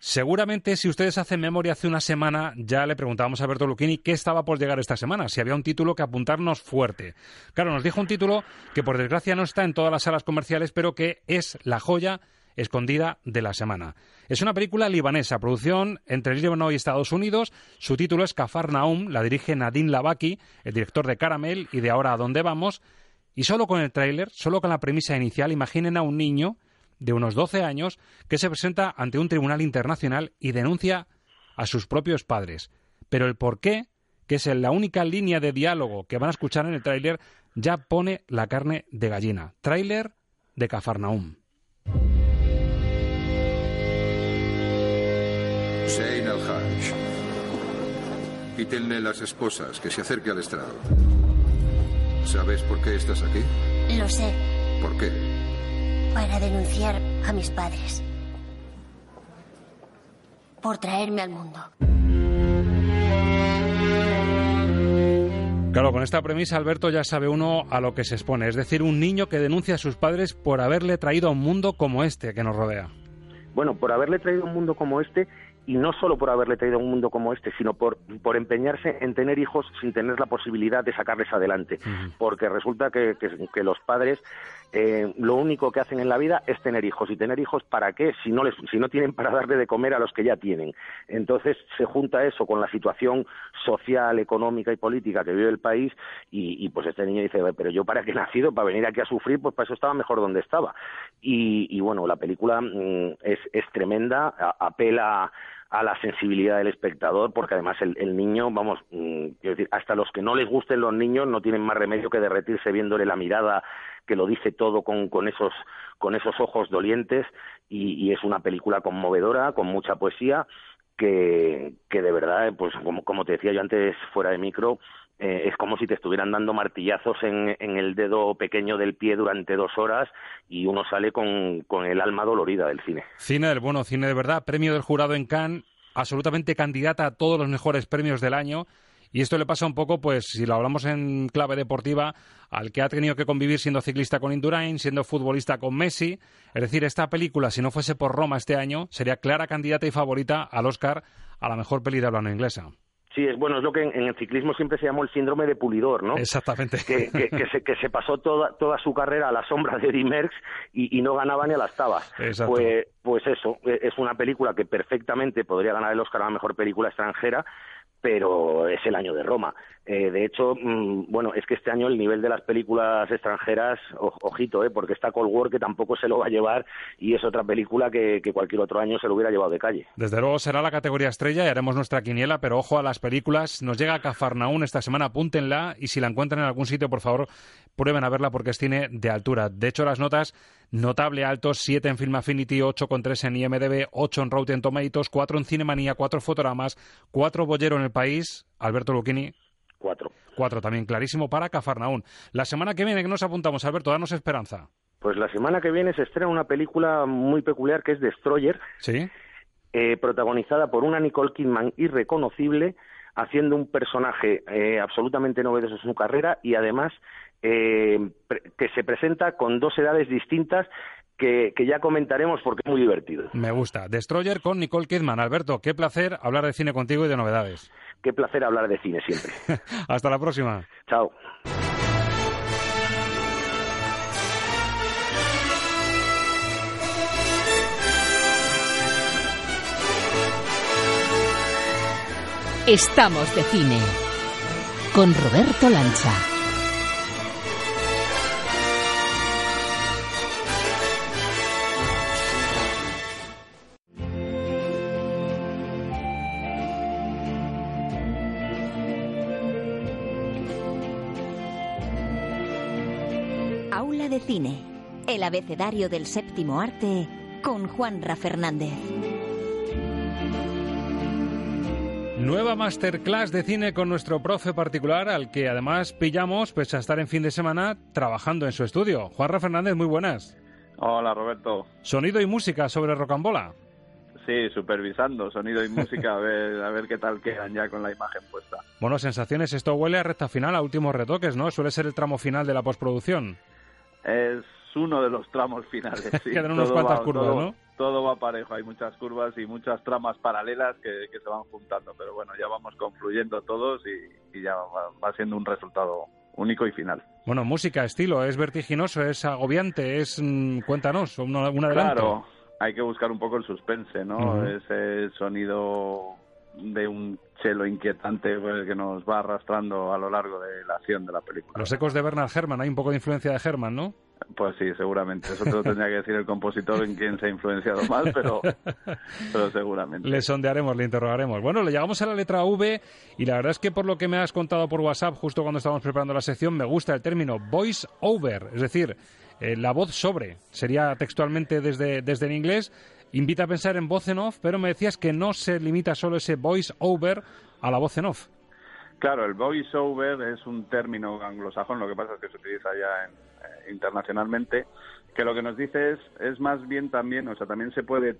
Seguramente, si ustedes hacen memoria, hace una semana ya le preguntábamos a Berto Lucchini qué estaba por llegar esta semana, si había un título que apuntarnos fuerte. Claro, nos dijo un título que por desgracia no está en todas las salas comerciales, pero que es la joya escondida de la semana. Es una película libanesa, producción entre Líbano y Estados Unidos. Su título es Kafar Naum, la dirige Nadine Labaki, el director de Caramel y de Ahora a dónde vamos. Y solo con el tráiler, solo con la premisa inicial, imaginen a un niño de unos 12 años que se presenta ante un tribunal internacional y denuncia a sus propios padres. Pero el por qué, que es la única línea de diálogo que van a escuchar en el tráiler, ya pone la carne de gallina. Tráiler de Cafarnaum. Sein al-Hajj. Quítenle las esposas, que se acerque al estrado. ¿Sabes por qué estás aquí? Lo sé, ¿Por qué? Para denunciar a mis padres. Por traerme al mundo. Claro, con esta premisa, Alberto, ya sabe uno a lo que se expone. Es decir, un niño que denuncia a sus padres por haberle traído a un mundo como este que nos rodea. Bueno, por haberle traído un mundo como este y no solo por haberle traído un mundo como este, sino por, por empeñarse en tener hijos sin tener la posibilidad de sacarles adelante. Porque resulta que, que- que los padres eh, lo único que hacen en la vida es tener hijos. ¿Y tener hijos para qué? Si no, les, si no tienen para darle de comer a los que ya tienen. Entonces se junta eso con la situación social, económica y política que vive el país y, y, pues este niño dice, "Ve, pero yo para qué nacido, para venir aquí a sufrir, pues para eso estaba mejor donde estaba. Y, y bueno, la película mm, es, es tremenda, a- apela a la sensibilidad del espectador, porque además el, el niño, vamos, mm, quiero decir, hasta los que no les gusten los niños no tienen más remedio que derretirse viéndole la mirada que lo dice todo con, con esos con esos ojos dolientes y, y es una película conmovedora, con mucha poesía, que, que de verdad, pues como, como te decía yo antes fuera de micro, eh, es como si te estuvieran dando martillazos en, el dedo pequeño del pie durante dos horas y uno sale con, con el alma dolorida del cine. Cine del bueno, cine de verdad, premio del jurado en Cannes, absolutamente candidata a todos los mejores premios del año. Y esto le pasa un poco, pues, si lo hablamos en clave deportiva, al que ha tenido que convivir siendo ciclista con Indurain, siendo futbolista con Messi. Es decir, esta película, si no fuese por Roma este año, sería clara candidata y favorita al Oscar a la mejor peli de habla inglesa. Sí, es bueno, es lo que en, en el ciclismo siempre se llamó el síndrome de pulidor, ¿no? Exactamente. Que, que- que se, que se pasó toda, toda su carrera a la sombra de Eddie Merckx y, y no ganaba ni a las tabas. Exacto. Pues, pues eso, eh, es una película que perfectamente podría ganar el Oscar a la mejor película extranjera, pero es el año de Roma. Eh, de hecho, mm, bueno, es que este año el nivel de las películas extranjeras, o- ojito, eh, porque está Cold War que tampoco se lo va a llevar y es otra película que, que cualquier otro año se lo hubiera llevado de calle. Desde luego será la categoría estrella y haremos nuestra quiniela, pero ojo a las películas. Nos llega Cafarnaún esta semana, apúntenla y si la encuentran en algún sitio, por favor, prueben a verla porque es cine de altura. De hecho, las notas notable altos, 7 en Film Affinity, 8,3 en IMDb, 8 en Rotten Tomatoes, 4 en Cinemanía, 4 Fotogramas, 4 Bollero en el país, Alberto Lucchini. Cuatro. 4 también, clarísimo para Cafarnaún. La semana que viene, que nos apuntamos, Alberto? Danos esperanza. Pues la semana que viene se estrena una película muy peculiar que es Destroyer, ¿Sí? eh, protagonizada por una Nicole Kidman irreconocible, haciendo un personaje eh, absolutamente novedoso en su carrera y además eh, que se presenta con dos edades distintas que, que ya comentaremos porque es muy divertido. Me gusta. Destroyer con Nicole Kidman. Alberto, qué placer hablar de cine contigo y de novedades. Qué placer hablar de cine siempre. Hasta la próxima. Chao. Estamos de cine con Roberto Lancha. Cine, el abecedario del séptimo arte con Juanra Fernández. Nueva masterclass de cine con nuestro profe particular, al que además pillamos, pese a estar en fin de semana, trabajando en su estudio. Juanra Fernández, muy buenas. Hola Roberto. Sonido y música sobre Rocambola. Sí, supervisando sonido y música, a ver, a ver qué tal quedan ya con la imagen puesta. Bueno, sensaciones, esto huele a recta final, a últimos retoques, ¿no? Suele ser el tramo final de la postproducción. Es uno de los tramos finales. Sí. Quedan unas cuantas va- curvas, todo- ¿no? Todo va parejo, hay muchas curvas y muchas tramas paralelas que, que se van juntando, pero bueno, ya vamos confluyendo todos y, y ya va, va siendo un resultado único y final. Bueno, música, estilo, es vertiginoso, es agobiante, es... mm, cuéntanos, un, un adelanto. Claro, hay que buscar un poco el suspense, ¿no? Ujú. Ese sonido de un chelo inquietante pues, que nos va arrastrando a lo largo de la acción de la película. Los ecos de Bernard Herrmann, hay un poco de influencia de Herrmann, ¿no? Pues sí, seguramente. Eso te lo tendría que decir el compositor en quien se ha influenciado más, pero, pero seguramente. Le sondearemos, le interrogaremos. Bueno, le llegamos a la letra V y la verdad es que por lo que me has contado por WhatsApp justo cuando estábamos preparando la sección, me gusta el término voice over, es decir, eh, la voz sobre. Sería textualmente desde, desde el inglés. Invita a pensar en voz en off, pero me decías que no se limita solo ese voice over a la voz en off. Claro, el voice over es un término anglosajón, lo que pasa es que se utiliza ya en- eh, internacionalmente, que lo que nos dice es, es más bien también, o sea, también se puede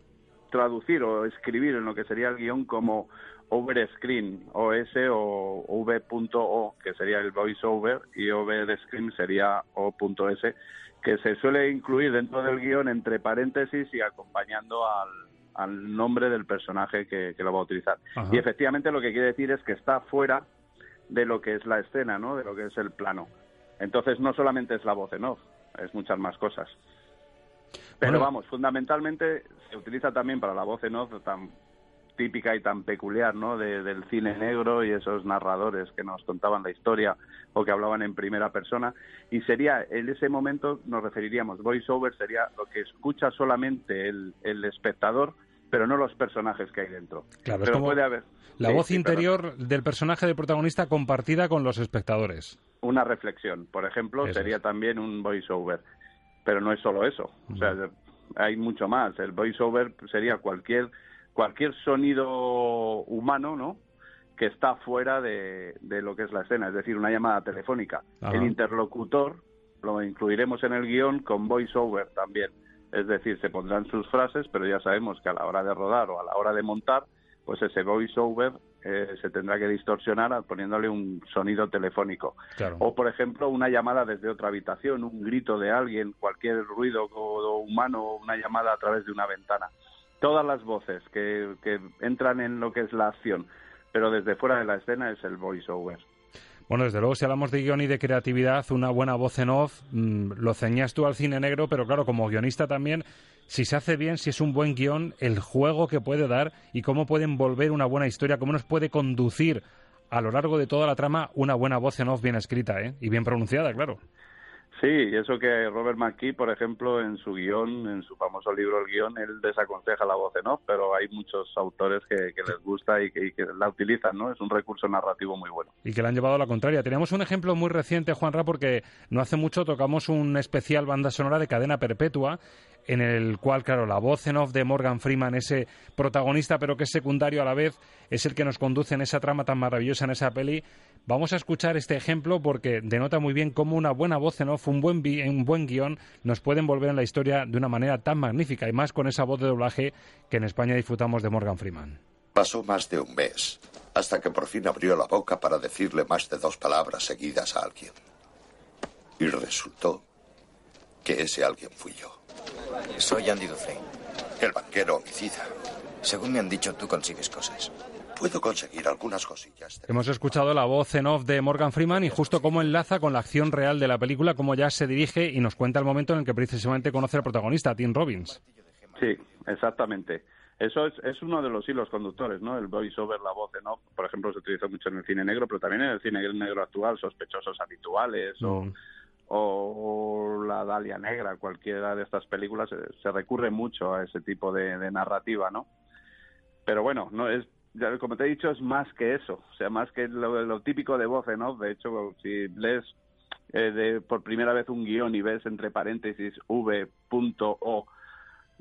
traducir o escribir en lo que sería el guion como over screen, OS o V.O, que sería el voice over, y over screen sería O.S, que se suele incluir dentro del guion entre paréntesis y acompañando al, al nombre del personaje que, que lo va a utilizar. Ajá. Y efectivamente lo que quiere decir es que está fuera de lo que es la escena, ¿no? De lo que es el plano. Entonces no solamente es la voz en off, es muchas más cosas. Pero Bueno. vamos, fundamentalmente se utiliza también para la voz en off tan típica y tan peculiar, ¿no? De- del cine negro y esos narradores que nos contaban la historia o que hablaban en primera persona. Y sería, en ese momento nos referiríamos, voice over sería lo que escucha solamente el, el espectador, pero no los personajes que hay dentro. Claro, es pero como puede haber La Sí, voz sí, perdón. interior del personaje del protagonista compartida con los espectadores. una reflexión, por ejemplo, Eso sería también un voiceover. Pero no es solo eso. O sea, hay mucho más. El voiceover sería cualquier cualquier sonido humano, ¿no? Que está fuera de, de lo que es la escena, es decir, una llamada telefónica. Ajá. El interlocutor lo incluiremos en el guion con voiceover también. Es decir, se pondrán sus frases, pero ya sabemos que a la hora de rodar o a la hora de montar, pues ese voiceover eh, se tendrá que distorsionar poniéndole un sonido telefónico. Claro. O, por ejemplo, una llamada desde otra habitación, un grito de alguien, cualquier ruido humano, una llamada a través de una ventana. Todas las voces que, que entran en lo que es la acción, pero desde fuera de la escena es el voiceover. Bueno, desde luego, si hablamos de guion y de creatividad, una buena voz en off, mm, lo ceñías tú al cine negro, pero claro, como guionista también, si se hace bien, si es un buen guion, el juego que puede dar y cómo puede envolver una buena historia, cómo nos puede conducir a lo largo de toda la trama una buena voz en off bien escrita ¿eh? y bien pronunciada, claro. Sí, y eso que Robert McKee, por ejemplo, en su guion, en su famoso libro El guion, él desaconseja la voz en off, pero hay muchos autores que, les gusta y que, la utilizan, ¿no? Es un recurso narrativo muy bueno. y que le han llevado a la contraria. Teníamos un ejemplo muy reciente, Juanra, porque no hace mucho tocamos un especial banda sonora de cadena perpetua, en el cual, claro, la voz en off de Morgan Freeman, ese protagonista, pero que es secundario a la vez, es el que nos conduce en esa trama tan maravillosa en esa peli. Vamos a escuchar este ejemplo porque denota muy bien cómo una buena voz en off, un buen, buen guion, nos puede envolver en la historia de una manera tan magnífica, y más con esa voz de doblaje que en España disfrutamos de Morgan Freeman. Pasó más de un mes hasta que por fin abrió la boca para decirle más de dos palabras seguidas a alguien. Y resultó que ese alguien fui yo. Soy Andy Dufresne. El banquero homicida. Según me han dicho, tú consigues cosas. Puedo conseguir algunas cosillas. Hemos escuchado la voz en off de Morgan Freeman y justo cómo enlaza con la acción real de la película, cómo ya se dirige y nos cuenta el momento en el que precisamente conoce al protagonista, Tim Robbins. Sí, exactamente. Eso es, es uno de los hilos conductores, ¿no? El voice-over, la voz en off, por ejemplo, se utilizó mucho en el cine negro, pero también en el cine negro actual, sospechosos habituales o, Mm. o La Dalia Negra, cualquiera de estas películas, eh, se recurre mucho a ese tipo de, narrativa, ¿no? Pero bueno, no es como te he dicho, es más que eso, o sea, más que lo, lo típico de voz en off. De hecho, si lees eh, de, por primera vez un guion y ves entre paréntesis v.o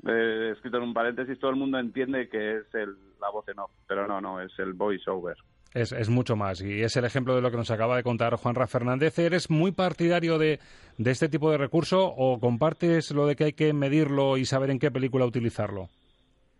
eh, escrito en un paréntesis, todo el mundo entiende que es el, la voz en off, pero no, no, es el voice over. Es, es mucho más y es el ejemplo de lo que nos acaba de contar Juanra Fernández. ¿Eres muy partidario de, de este tipo de recurso o compartes lo de que hay que medirlo y saber en qué película utilizarlo?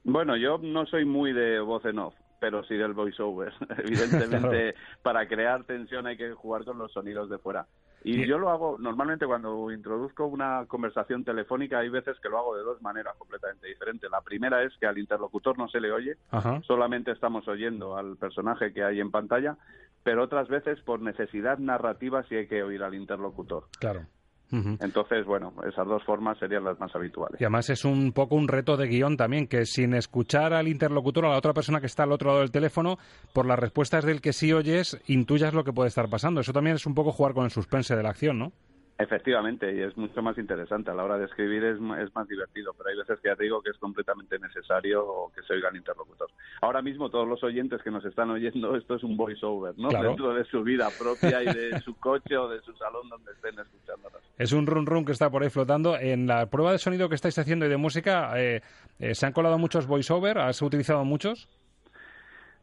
Bueno, yo no soy muy de voz en off, pero sí del voiceover. Evidentemente, para crear tensión hay que jugar con los sonidos de fuera. Y yo lo hago normalmente cuando introduzco una conversación telefónica, hay veces que lo hago de dos maneras completamente diferentes. La primera es que al interlocutor no se le oye, Ajá. solamente estamos oyendo al personaje que hay en pantalla, pero otras veces por necesidad narrativa sí hay que oír al interlocutor. Claro. Entonces, bueno, esas dos formas serían las más habituales. Y además es un poco un reto de guion también, que sin escuchar al interlocutor, a la otra persona que está al otro lado del teléfono, por las respuestas del que sí oyes, intuyas lo que puede estar pasando. Eso también es un poco jugar con el suspense de la acción, ¿no? Efectivamente, y es mucho más interesante. A la hora de escribir es, más divertido, pero hay veces que ya te digo que es completamente necesario que se oiga el interlocutor. Ahora mismo todos los oyentes que nos están oyendo, esto es un voice-over, ¿no? Claro. Dentro de su vida propia y de su coche o de su salón donde estén escuchándonos. Es un run run que está por ahí flotando. En la prueba de sonido que estáis haciendo y de música, eh, eh, ¿se han colado muchos voiceover? ¿Has utilizado muchos?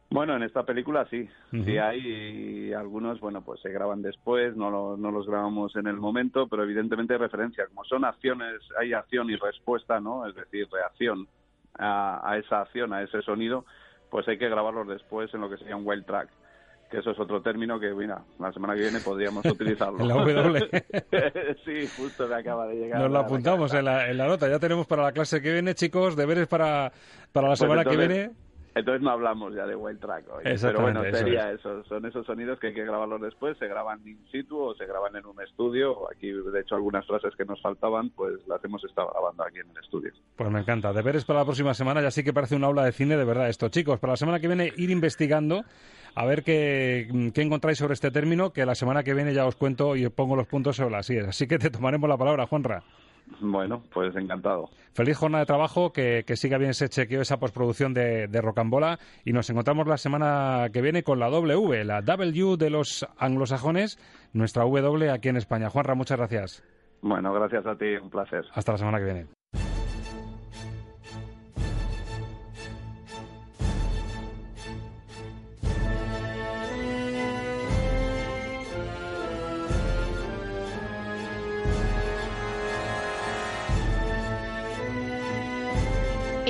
Bueno, en esta película sí, sí hay y algunos, bueno, pues se graban después, no, lo- no los grabamos en el momento, pero evidentemente hay referencia, como son acciones, hay acción y respuesta, ¿no? Es decir, reacción a, a esa acción, a ese sonido, pues hay que grabarlos después en lo que sería un wild track, que eso es otro término que, mira, la semana que viene podríamos utilizarlo. La W. sí, justo me acaba de llegar. Nos lo la apuntamos en la, en la nota. Ya tenemos para la clase que viene, chicos, deberes para, para la Pues semana que viene. Entonces no hablamos ya de wild track hoy. Pero bueno, eso sería eso. Son esos sonidos que hay que grabarlos después. Se graban in situ o se graban en un estudio. Aquí, de hecho, algunas frases que nos faltaban, pues las hemos estado grabando aquí en el estudio. Pues me encanta. Deberes para la próxima semana. Ya sí que parece un aula de cine de verdad esto. Chicos, para la semana que viene ir investigando a ver qué, qué encontráis sobre este término, que la semana que viene ya os cuento y os pongo los puntos sobre las sillas. Así que te tomaremos la palabra, Juanra. Bueno, pues encantado. Feliz jornada de trabajo, que, que siga bien ese chequeo, esa postproducción de, de Rocambola y nos encontramos la semana que viene con la W, la W de los anglosajones, nuestra W aquí en España. Juanra, muchas gracias. Bueno, gracias a ti. Un placer. Hasta la semana que viene.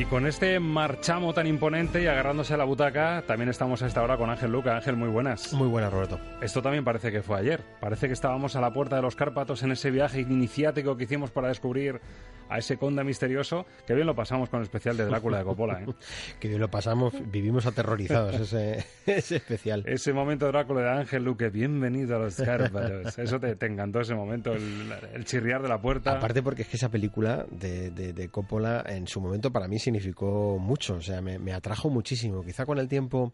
Y con este marchamo tan imponente y agarrándose a la butaca, también estamos a esta hora con Ángel Luca. Ángel, muy buenas. Muy buenas, Roberto. Esto también parece que fue ayer. Parece que estábamos a la puerta de los Cárpatos en ese viaje iniciático que hicimos para descubrir a ese conde misterioso. Que bien lo pasamos con el especial de Drácula de Coppola. ¿eh? Que bien lo pasamos, vivimos aterrorizados ese, ese especial. Ese momento de Drácula de Ángel Luque, bienvenido a los Cárpatos. Eso te, te encantó ese momento, el, el chirriar de la puerta. Aparte porque es que esa película de, de, de Coppola en su momento para mí significó mucho, o sea, me, me atrajo muchísimo. Quizá con el tiempo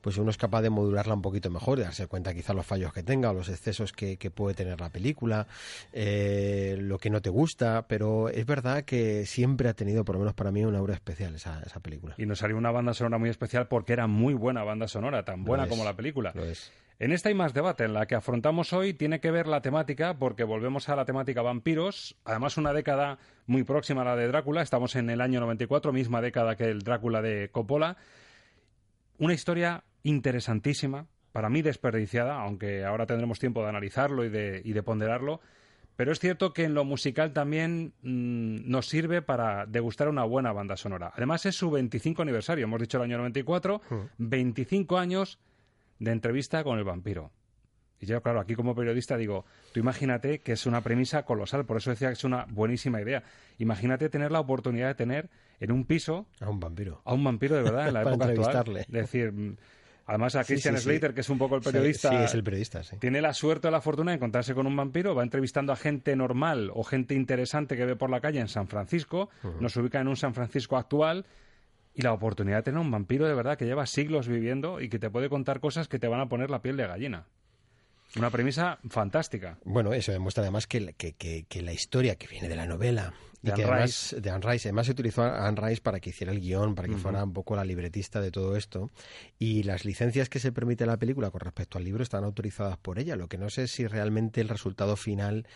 pues uno es capaz de modularla un poquito mejor, de darse cuenta quizá los fallos que tenga o los excesos que, que puede tener la película, eh, lo que no te gusta, pero es verdad que siempre ha tenido, por lo menos para mí, una aura especial esa, esa película. Y nos salió una banda sonora muy especial porque era muy buena banda sonora, tan buena es, como la película. Lo es. En esta hay más debate. En la que afrontamos hoy tiene que ver la temática, porque volvemos a la temática vampiros. Además, una década muy próxima a la de Drácula. Estamos en el año 94, misma década que el Drácula de Coppola. Una historia interesantísima, para mí desperdiciada, aunque ahora tendremos tiempo de analizarlo y de, y de ponderarlo. Pero es cierto que en lo musical también mmm, nos sirve para degustar una buena banda sonora. Además, es su 25 aniversario. Hemos dicho el año 94, Mm. 25 años de entrevista con el vampiro. Y yo, claro, aquí como periodista digo, tú imagínate que es una premisa colosal, por eso decía que es una buenísima idea. Imagínate tener la oportunidad de tener en un piso a un vampiro. A un vampiro de verdad en la Para época actual. Es decir, mm, además a Christian sí, sí. Slater, que es un poco el periodista, Sí, es el periodista, sí. tiene la suerte o la fortuna de encontrarse con un vampiro, va entrevistando a gente normal o gente interesante que ve por la calle en San Francisco, nos ubica en un San Francisco actual y la oportunidad de tener un vampiro de verdad que lleva siglos viviendo y que te puede contar cosas que te van a poner la piel de gallina. Una premisa fantástica. Bueno, eso demuestra además que, que, que, que la historia que viene de la novela De que Anne además, Rice. de Anne Rice, además se utilizó a Anne Rice para que hiciera el guion, para que fuera un poco la libretista de todo esto. Y las licencias que se permite la película con respecto al libro están autorizadas por ella. Lo que no sé si realmente el resultado final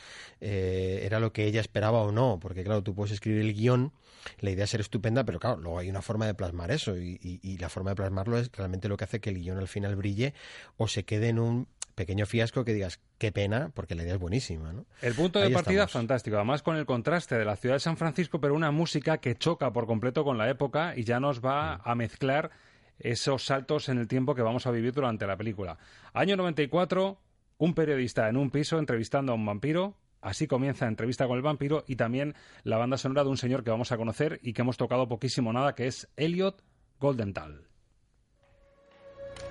eh, era lo que ella esperaba o no, porque claro, tú puedes escribir el guion, la idea es ser estupenda, pero claro, luego hay una forma de plasmar eso y, y- y la forma de plasmarlo es realmente lo que hace que el guion al final brille o se quede en un pequeño fiasco que digas, qué pena, porque la idea es buenísima, ¿no? El punto de Ahí partida estamos. fantástico, además con el contraste de la ciudad de San Francisco, pero una música que choca por completo con la época y ya nos va Mm. a mezclar esos saltos en el tiempo que vamos a vivir durante la película. Año 94, un periodista en un piso entrevistando a un vampiro Así comienza Entrevista con el vampiro y también la banda sonora de un señor que vamos a conocer y que hemos tocado poquísimo nada, que es Elliot Goldenthal.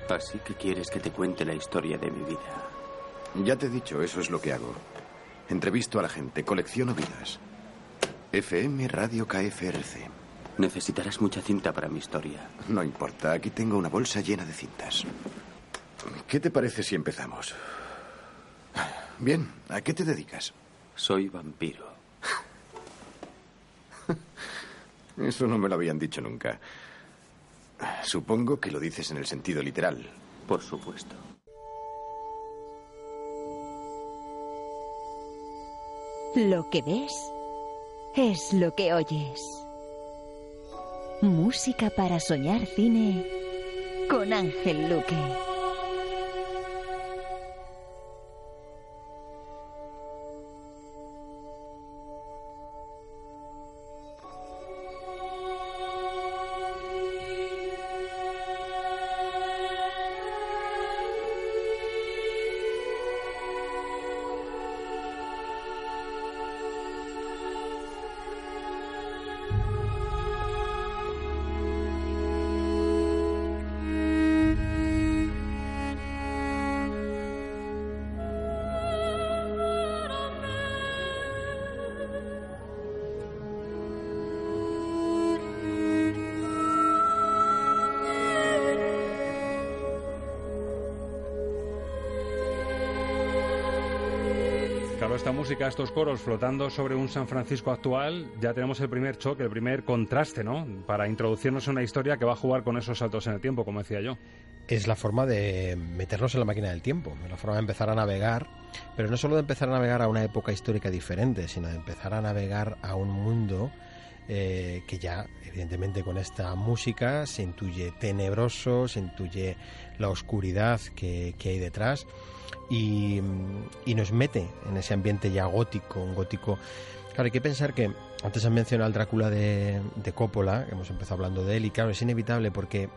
Así que quieres que te cuente la historia de mi vida. Ya te he dicho, eso es lo que hago. Entrevisto a la gente, colecciono vidas. FM Radio KFRC. Necesitarás mucha cinta para mi historia. No importa, aquí tengo una bolsa llena de cintas. ¿Qué te parece si empezamos? Bien, ¿a qué te dedicas? Soy vampiro. Eso no me lo habían dicho nunca. Supongo que lo dices en el sentido literal. Por supuesto. Lo que ves es lo que oyes. Música para soñar cine con Ángel Luque. Música, estos coros flotando sobre un San Francisco actual, ya tenemos el primer choque, el primer contraste, ¿no? Para introducirnos en una historia que va a jugar con esos saltos en el tiempo, como decía yo. Es la forma de meternos en la máquina del tiempo, la forma de empezar a navegar, pero no solo de empezar a navegar a una época histórica diferente, sino de empezar a navegar a un mundo eh, que ya, evidentemente, con esta música se intuye tenebroso, se intuye la oscuridad que, que hay detrás y, y, nos mete en ese ambiente ya gótico, un gótico. Claro, hay que pensar que antes han mencionado al Drácula de, de Coppola, hemos empezado hablando de él, y claro, es inevitable porque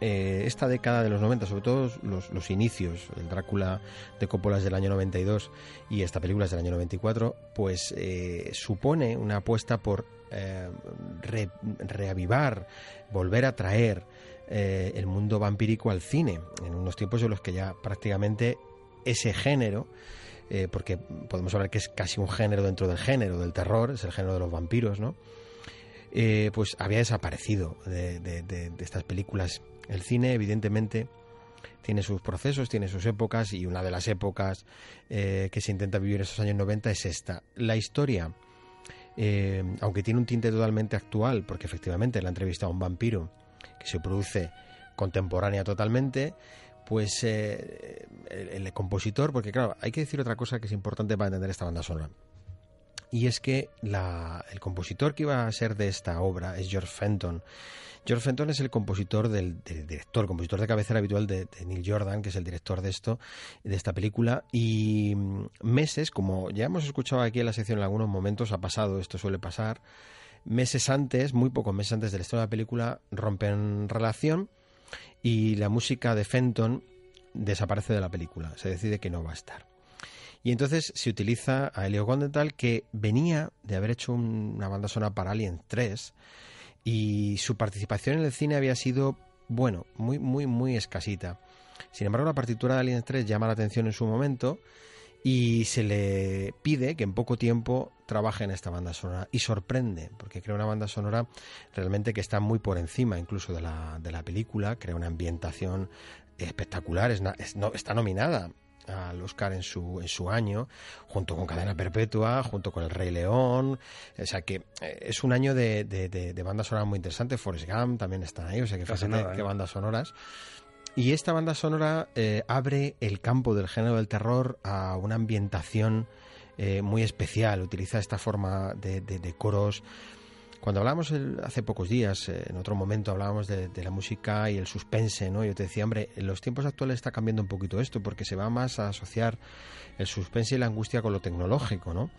eh, esta década de los 90, sobre todo los, inicios, el Drácula de Coppola es del año 92 y esta película es del año 94, pues eh, supone una apuesta por eh, re, reavivar, volver a traer eh, el mundo vampírico al cine, en unos tiempos en los que ya prácticamente ese género, eh, porque podemos hablar que es casi un género dentro del género del terror, es el género de los vampiros, ¿no? Pues había desaparecido de, de, de, de, estas películas. El cine, evidentemente, tiene sus procesos, tiene sus épocas, y una de las épocas eh, que se intenta vivir en esos años 90 es esta. La historia, eh, aunque tiene un tinte totalmente actual, porque efectivamente la entrevista a un vampiro que se produce contemporánea totalmente, pues eh, el, compositor, porque claro, hay que decir otra cosa que es importante para entender esta banda sonora. Y es que la, el compositor que iba a ser de esta obra es George Fenton. George Fenton es el compositor del, director, el compositor de cabecera habitual de, de, Neil Jordan, que es el director de esto, de esta película. Y meses, como ya hemos escuchado aquí en la sección en algunos momentos, ha pasado, esto suele pasar. Meses antes, muy pocos meses antes del estreno de la película, rompen relación y la música de Fenton desaparece de la película. Se decide que no va a estar. Y entonces se utiliza a Elio Gondetal, que venía de haber hecho una banda sonora para Alien 3, y su participación en el cine había sido, bueno, muy, muy, muy escasita. Sin embargo, la partitura de Alien 3 llama la atención en su momento y se le pide que en poco tiempo trabaje en esta banda sonora y sorprende, porque crea una banda sonora realmente que está muy por encima incluso de la, de la película, crea una ambientación espectacular, es, es, no, está nominada al Oscar en su, en su año, junto con Cadena Perpetua, junto con El Rey León. O sea que eh, es un año de, de, de, de bandas sonoras muy interesantes. Forrest Gump también está ahí, o sea que fíjate nada, qué ¿eh? bandas sonoras. Y esta banda sonora eh, abre el campo del género del terror a una ambientación eh, muy especial. Utiliza esta forma de, de, de coros cuando hablábamos el, hace pocos días, eh, en otro momento hablábamos de, la música y el suspense, ¿no? Yo te decía, hombre, en los tiempos actuales está cambiando un poquito esto, porque se va más a asociar el suspense y la angustia con lo tecnológico, ¿no?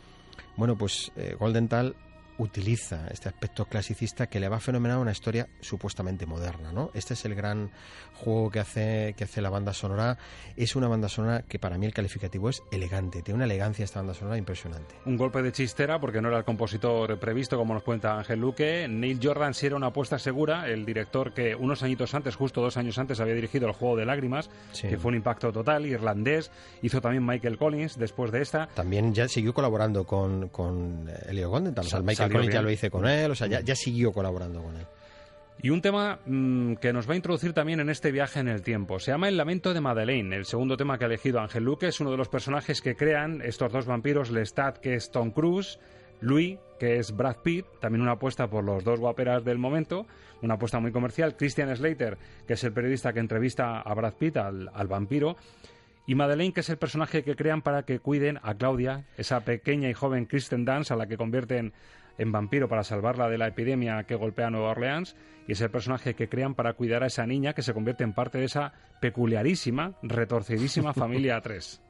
Bueno, pues eh, Golden Tal utiliza este aspecto clasicista que le va a fenomenar una historia supuestamente moderna, ¿no? Este es el gran juego que hace, que hace la banda sonora. Es una banda sonora que para mí el calificativo es elegante, tiene una elegancia esta banda sonora impresionante. Un golpe de chistera porque no era el compositor previsto, como nos cuenta Ángel Luque. Neil Jordan sí era una apuesta segura, el director que unos añitos antes, justo dos años antes, había dirigido El Juego de Lágrimas, Sí. que fue un impacto total, irlandés. Hizo también Michael Collins después de esta. También ya siguió colaborando con, con Elio Gondental, o sea, el Michael Ya lo hice con él, o sea, ya, ya siguió colaborando con él. Y un tema mm, que nos va a introducir también en este viaje en el tiempo. Se llama El lamento de Madeleine. El segundo tema que ha elegido Ángel Luque es uno de los personajes que crean estos dos vampiros, Lestat, que es Tom Cruise, Louis, que es Brad Pitt, también una apuesta por los dos guaperas del momento, una apuesta muy comercial. Christian Slater, que es el periodista que entrevista a Brad Pitt, al, al vampiro. Y Madeleine, que es el personaje que crean para que cuiden a Claudia, esa pequeña y joven Kristen Dance a la que convierten en vampiro para salvarla de la epidemia que golpea a Nueva Orleans. Y es el personaje que crean para cuidar a esa niña que se convierte en parte de esa peculiarísima, retorcidísima familia A3.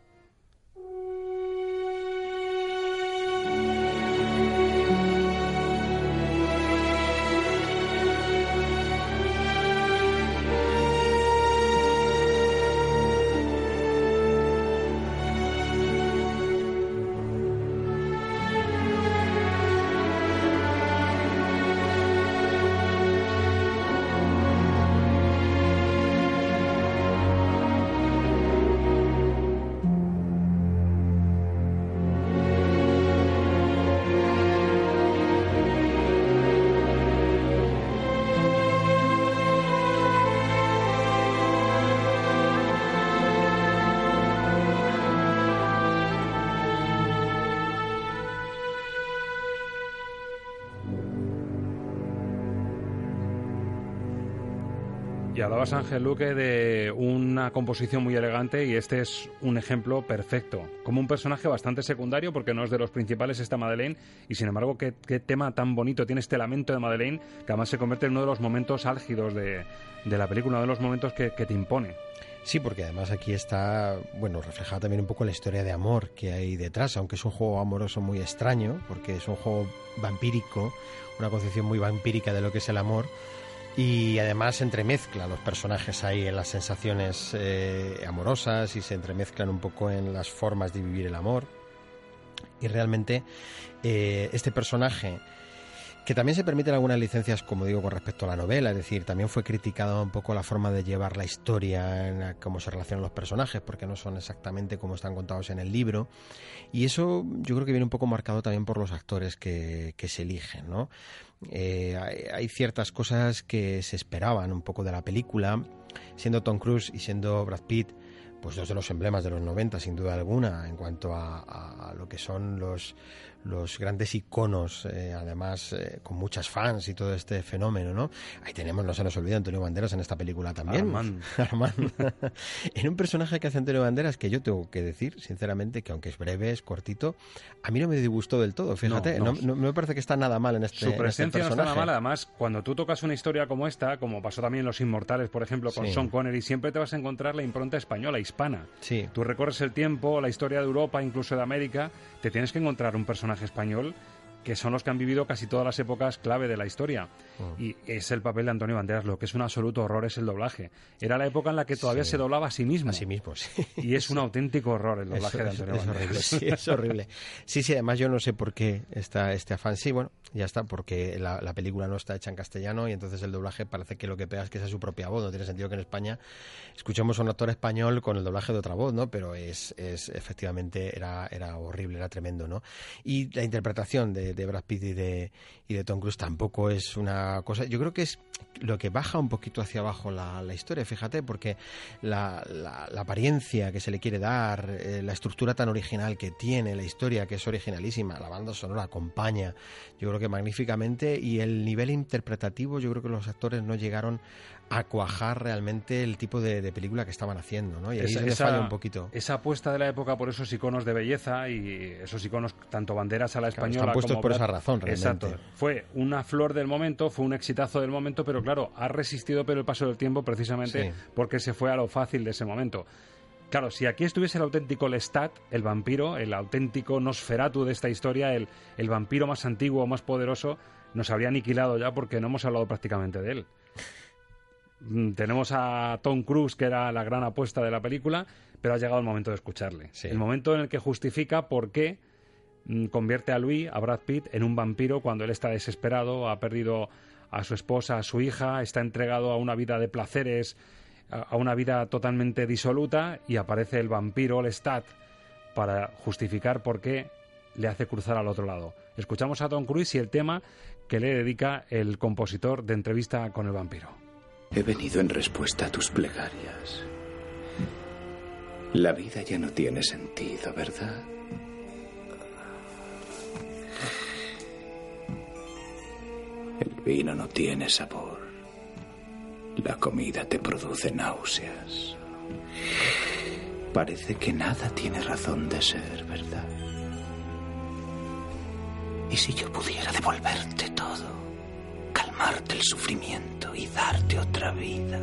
Hablabas, Ángel Luque, de una composición muy elegante y este es un ejemplo perfecto. Como un personaje bastante secundario, porque no es de los principales esta Madeleine, y sin embargo, qué, qué tema tan bonito tiene este lamento de Madeleine, que además se convierte en uno de los momentos álgidos de, de la película, uno de los momentos que, que te impone. Sí, porque además aquí está, bueno, reflejada también un poco la historia de amor que hay detrás, aunque es un juego amoroso muy extraño, porque es un juego vampírico, una concepción muy vampírica de lo que es el amor, y además entremezcla los personajes ahí en las sensaciones eh, amorosas y se entremezclan un poco en las formas de vivir el amor. Y realmente eh, este personaje que también se permiten algunas licencias, como digo, con respecto a la novela, es decir, también fue criticada un poco la forma de llevar la historia, cómo se relacionan los personajes, porque no son exactamente como están contados en el libro. Y eso yo creo que viene un poco marcado también por los actores que, se eligen, ¿no? Eh, hay, ciertas cosas que se esperaban un poco de la película, siendo Tom Cruise y siendo Brad Pitt, pues dos de los emblemas de los 90, sin duda alguna, en cuanto a lo que son los, los grandes iconos, eh, además eh, con muchas fans y todo este fenómeno, ¿no? Ahí tenemos, no se nos olvida, Antonio Banderas en esta película también. Armand. Armand. en un personaje que hace Antonio Banderas que yo tengo que decir, sinceramente, que aunque es breve, es cortito, a mí no me disgustó del todo, fíjate, No, no, no. no- no me parece que está nada mal en este, Su este presencia no está nada personaje. mal. Además, cuando tú tocas una historia como esta, como pasó también en Los Inmortales, por ejemplo, con Sí. Sean Connery, siempre te vas a encontrar la impronta española, hispana. Sí. Tú recorres el tiempo, la historia de Europa, incluso de América, te tienes que encontrar un personaje español que son los que han vivido casi todas las épocas clave de la historia. Mm. Y es el papel de Antonio Banderas. Lo que es un absoluto horror es el doblaje. Era la época en la que todavía Sí. se doblaba a sí mismo. A sí mismo, sí. Y es un auténtico horror el doblaje Eso de Antonio es Banderas. horrible, sí, es horrible. Sí, sí, además yo no sé por qué está este afán. Sí, bueno, ya está, porque la, la película no está hecha en castellano y entonces el doblaje parece que lo que pega es que sea su propia voz. No tiene sentido que en España escuchemos a un actor español con el doblaje de otra voz, ¿no? Pero es, es efectivamente era, era horrible, era tremendo, ¿no? Y la interpretación de, de Brad Pitt y de, y de Tom Cruise tampoco es una cosa. Yo creo que es lo que baja un poquito hacia abajo la, la historia, fíjate, porque la, la- la apariencia que se le quiere dar, eh, la estructura tan original que tiene, la historia que es originalísima, la banda sonora acompaña, yo creo que magníficamente, y el nivel interpretativo, yo creo que los actores no llegaron a cuajar realmente el tipo de, de película que estaban haciendo, ¿no? Y ahí Esa- es falla un poquito. Esa apuesta de la época por esos iconos de belleza y esos iconos, tanto banderas a la Claro, española están puestos como por esa razón, realmente. Exacto. Fue una flor del momento, fue un exitazo del momento, pero claro, ha resistido pero el paso del tiempo precisamente Sí. porque se fue a lo fácil de ese momento. Claro, si aquí estuviese el auténtico Lestat, el vampiro, el auténtico Nosferatu de esta historia, el, el vampiro más antiguo, más poderoso, nos habría aniquilado ya porque no hemos hablado prácticamente de él. Mm, Tenemos a Tom Cruise, que era la gran apuesta de la película, pero ha llegado el momento de escucharle. El momento en el que justifica por qué mm, convierte a Louis, a Brad Pitt, en un vampiro cuando él está desesperado, ha perdido a su esposa, a su hija, está entregado a una vida de placeres, a a una vida totalmente disoluta y aparece el vampiro Lestat para justificar por qué le hace cruzar al otro lado. Escuchamos a Tom Cruise y el tema que le dedica el compositor de entrevista con el vampiro. He venido en respuesta a tus plegarias. La vida ya no tiene sentido, ¿verdad? El vino no tiene sabor. La comida te produce náuseas. Parece que nada tiene razón de ser, ¿verdad? ¿Y si yo pudiera devolverte todo? Calmarte el sufrimiento y darte otra vida.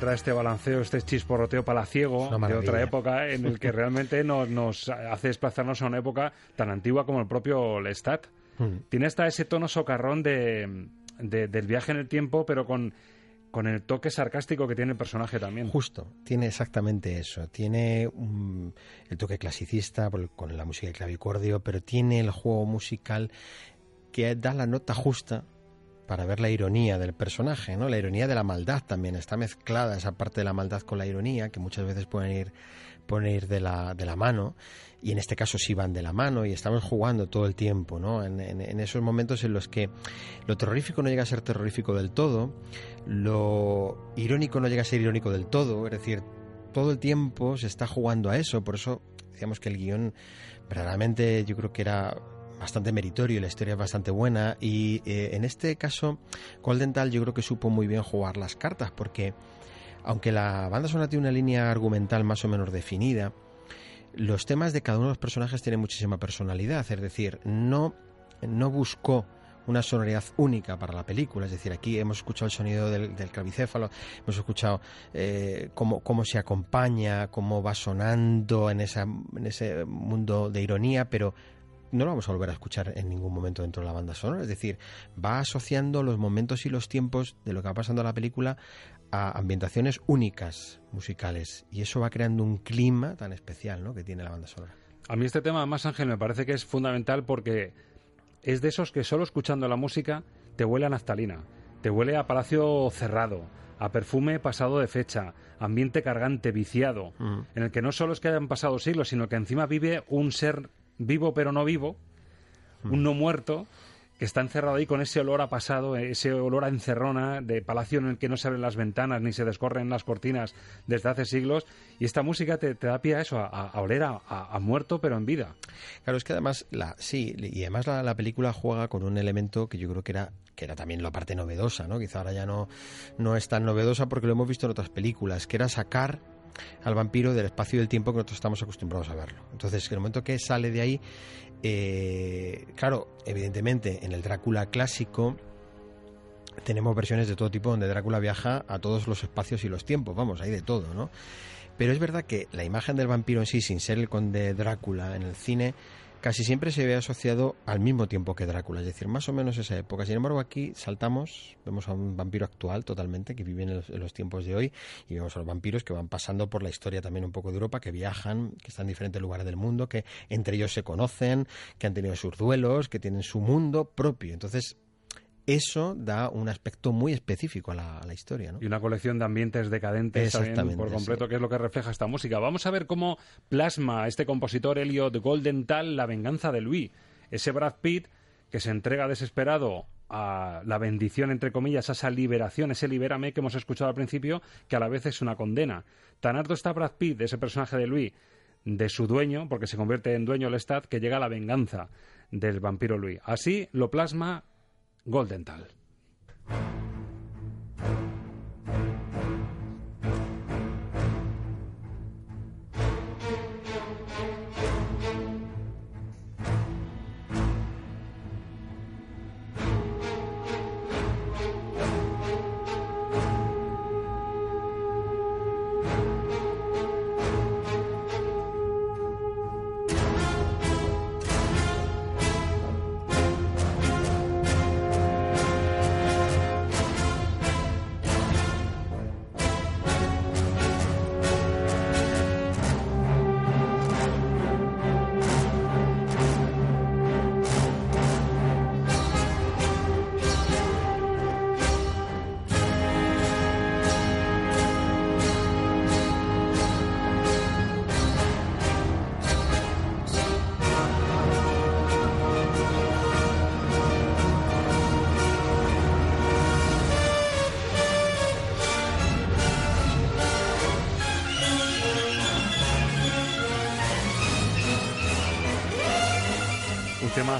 Entra este balanceo, este chisporroteo palaciego de otra época en el que realmente nos, nos hace desplazarnos a una época tan antigua como el propio Lestat. Mm. Tiene hasta ese tono socarrón de, de- del viaje en el tiempo, pero con, con el toque sarcástico que tiene el personaje también. Justo, tiene exactamente eso. Tiene un- el toque clasicista con la música de clavicordio, pero tiene el juego musical que da la nota justa para ver la ironía del personaje, ¿no? La ironía de la maldad también está mezclada esa parte de la maldad con la ironía que muchas veces pueden ir pueden ir de la, de la mano y en este caso sí van de la mano y estamos jugando todo el tiempo, ¿no? En, esos momentos en los que lo terrorífico no llega a ser terrorífico del todo, lo irónico no llega a ser irónico del todo, es decir, todo el tiempo se está jugando a eso, por eso decíamos que el guion verdaderamente yo creo que era bastante meritorio y la historia es bastante buena. Y eh, en este caso Golden Dahl yo creo que supo muy bien jugar las cartas porque aunque la banda sonora tiene una línea argumental más o menos definida, los temas de cada uno de los personajes tienen muchísima personalidad, es decir, no, no buscó una sonoridad única para la película, es decir, aquí hemos escuchado el sonido del, del clavicéfalo, hemos escuchado eh, cómo, cómo se acompaña, cómo va sonando en, esa, en ese mundo de ironía, pero no lo vamos a volver a escuchar en ningún momento dentro de la banda sonora, es decir, va asociando los momentos y los tiempos de lo que va pasando en la película a ambientaciones únicas musicales y eso va creando un clima tan especial ¿no? que tiene la banda sonora. A mí este tema, además, Ángel, me parece que es fundamental porque es de esos que solo escuchando la música te huele a naftalina, te huele a palacio cerrado, a perfume pasado de fecha, ambiente cargante, viciado, en el que no solo es que hayan pasado siglos, sino que encima vive un ser vivo pero no vivo, un no muerto, que está encerrado ahí con ese olor a pasado, ese olor a encerrona de palacio en el que no se abren las ventanas ni se descorren las cortinas desde hace siglos. Y esta música te, te da pie a eso, a, a oler a, a- a muerto pero en vida. Claro, es que además, la, sí, y además la, la película juega con un elemento que yo creo que era, que era también la parte novedosa, ¿no? Quizá ahora ya no, no es tan novedosa porque lo hemos visto en otras películas, que era sacar al vampiro del espacio y del tiempo que nosotros estamos acostumbrados a verlo. Entonces, en el momento que sale de ahí, eh, claro, evidentemente en el Drácula clásico tenemos versiones de todo tipo donde Drácula viaja a todos los espacios y los tiempos, vamos, hay de todo, ¿no? Pero es verdad que la imagen del vampiro en sí, sin ser el conde Drácula en el cine, casi siempre se ve asociado al mismo tiempo que Drácula, es decir, más o menos esa época. Sin embargo, aquí saltamos, vemos a un vampiro actual totalmente, que vive en los, en los tiempos de hoy, y vemos a los vampiros que van pasando por la historia también un poco de Europa, que viajan, que están en diferentes lugares del mundo, que entre ellos se conocen, que han tenido sus duelos, que tienen su mundo propio. Entonces, eso da un aspecto muy específico a la, a la historia, ¿no? Y una colección de ambientes decadentes también por completo, sí. que es lo que refleja esta música. Vamos a ver cómo plasma este compositor Elliot Goldenthal la venganza de Louis. Ese Brad Pitt que se entrega desesperado a la bendición, entre comillas, a esa liberación, ese libérame que hemos escuchado al principio, que a la vez es una condena. Tan harto está Brad Pitt, de ese personaje de Louis, de su dueño, porque se convierte en dueño Lestat, que llega a la venganza del vampiro Louis. Así lo plasma Goldenthal.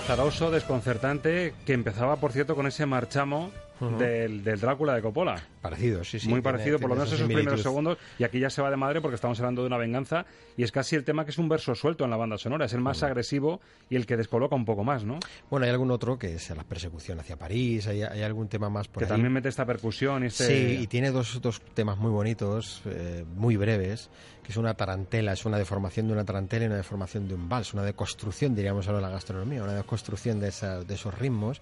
Azaroso, desconcertante, que empezaba, por cierto, con ese marchamo Ujú. del, del Drácula de Coppola. Parecido, sí, sí. Muy tiene- parecido, por lo tiene menos esos primeros segundos. Y aquí ya se va de madre porque estamos hablando de una venganza. Y es casi el tema que es un verso suelto en la banda sonora. Es el más agresivo y el que descoloca un poco más, ¿no? Bueno, hay algún otro que es la persecución hacia París, hay, hay algún tema más por que ahí. también mete esta percusión y este... Sí, y tiene dos, dos temas muy bonitos, eh, muy breves, es una tarantela, es una deformación de una tarantela y una deformación de un vals, una deconstrucción, diríamos ahora de la gastronomía, una deconstrucción de, esa- de esos ritmos.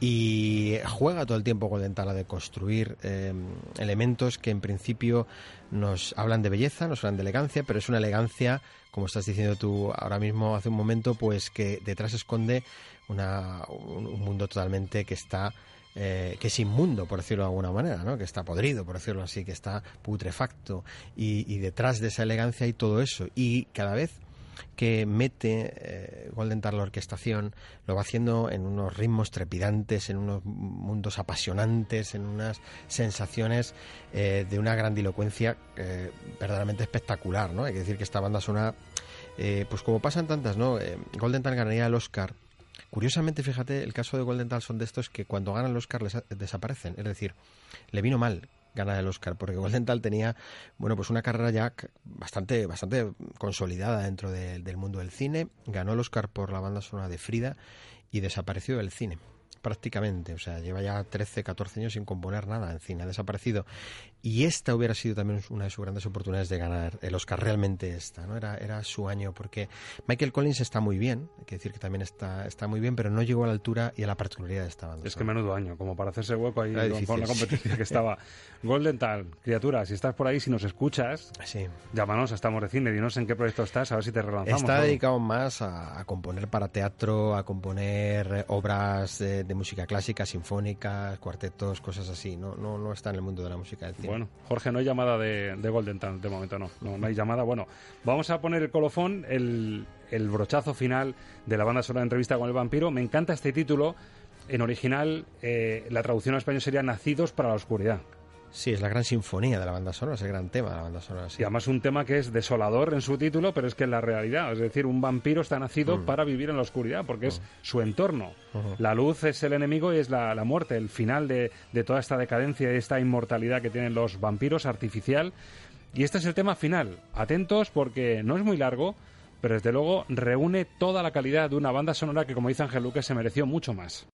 Y juega todo el tiempo Goldenthal a deconstruir eh, elementos que en principio nos hablan de belleza, nos hablan de elegancia, pero es una elegancia, como estás diciendo tú ahora mismo hace un momento, pues que detrás esconde una, un, un mundo totalmente que está eh, que es inmundo, por decirlo de alguna manera, ¿no? que está podrido, por decirlo así, que está putrefacto. Y, detrás de esa elegancia hay todo eso. Y cada vez que mete eh, Goldenthal la orquestación, lo va haciendo en unos ritmos trepidantes, en unos mundos apasionantes, en unas sensaciones eh, de una grandilocuencia eh, verdaderamente espectacular, ¿no? Hay que decir que esta banda sonora, eh, pues como pasan tantas, ¿no? Goldenthal ganaría el Oscar Curiosamente, fíjate, el caso de Goldenthal son de estos que cuando ganan el Oscar les desaparecen. Es decir, le vino mal ganar el Oscar, porque Goldenthal tenía, bueno, pues una carrera ya bastante, bastante consolidada dentro de- del mundo del cine. Ganó el Oscar por la banda sonora de Frida y desapareció del cine prácticamente, o sea, lleva ya 13, 14 años sin componer nada en cine, ha desaparecido. Y esta hubiera sido también una de sus grandes oportunidades de ganar el Oscar, realmente esta, ¿no? Era, era su año, porque Michael Collins está muy bien, hay que decir que también está, está muy bien, pero no llegó a la altura y a la particularidad de esta banda. Es que menudo año, como para hacerse hueco ahí difícil, con la sí. competencia que estaba. Golden Tal, criatura, si estás por ahí, si nos escuchas, llámanos a Estamos de Cine, dinos en qué proyecto estás, a ver si te relanzamos. Está dedicado más a, a componer para teatro, a componer eh, obras de, de música clásica, sinfónicas, cuartetos, cosas así. No, no, no está en el mundo de la música del cine. Bueno, Jorge, no hay llamada de, de Golden Tal, de momento no. no. Hay llamada. Bueno, vamos a poner el colofón, el, el brochazo final de la banda sonora de entrevista con el vampiro. Me encanta este título. En original, eh, la traducción al español sería Nacidos para la Oscuridad. Sí, es la gran sinfonía de la banda sonora, es el gran tema de la banda sonora. sí. Y además un tema que es desolador en su título, pero es que es la realidad. Es decir, un vampiro está nacido Mm. para vivir en la oscuridad, porque es su entorno. La luz es el enemigo y es la, la muerte, el final de, de toda esta decadencia y esta inmortalidad que tienen los vampiros artificial. Y este es el tema final. Atentos porque no es muy largo, pero desde luego reúne toda la calidad de una banda sonora que, como dice Ángel Luque, se mereció mucho más.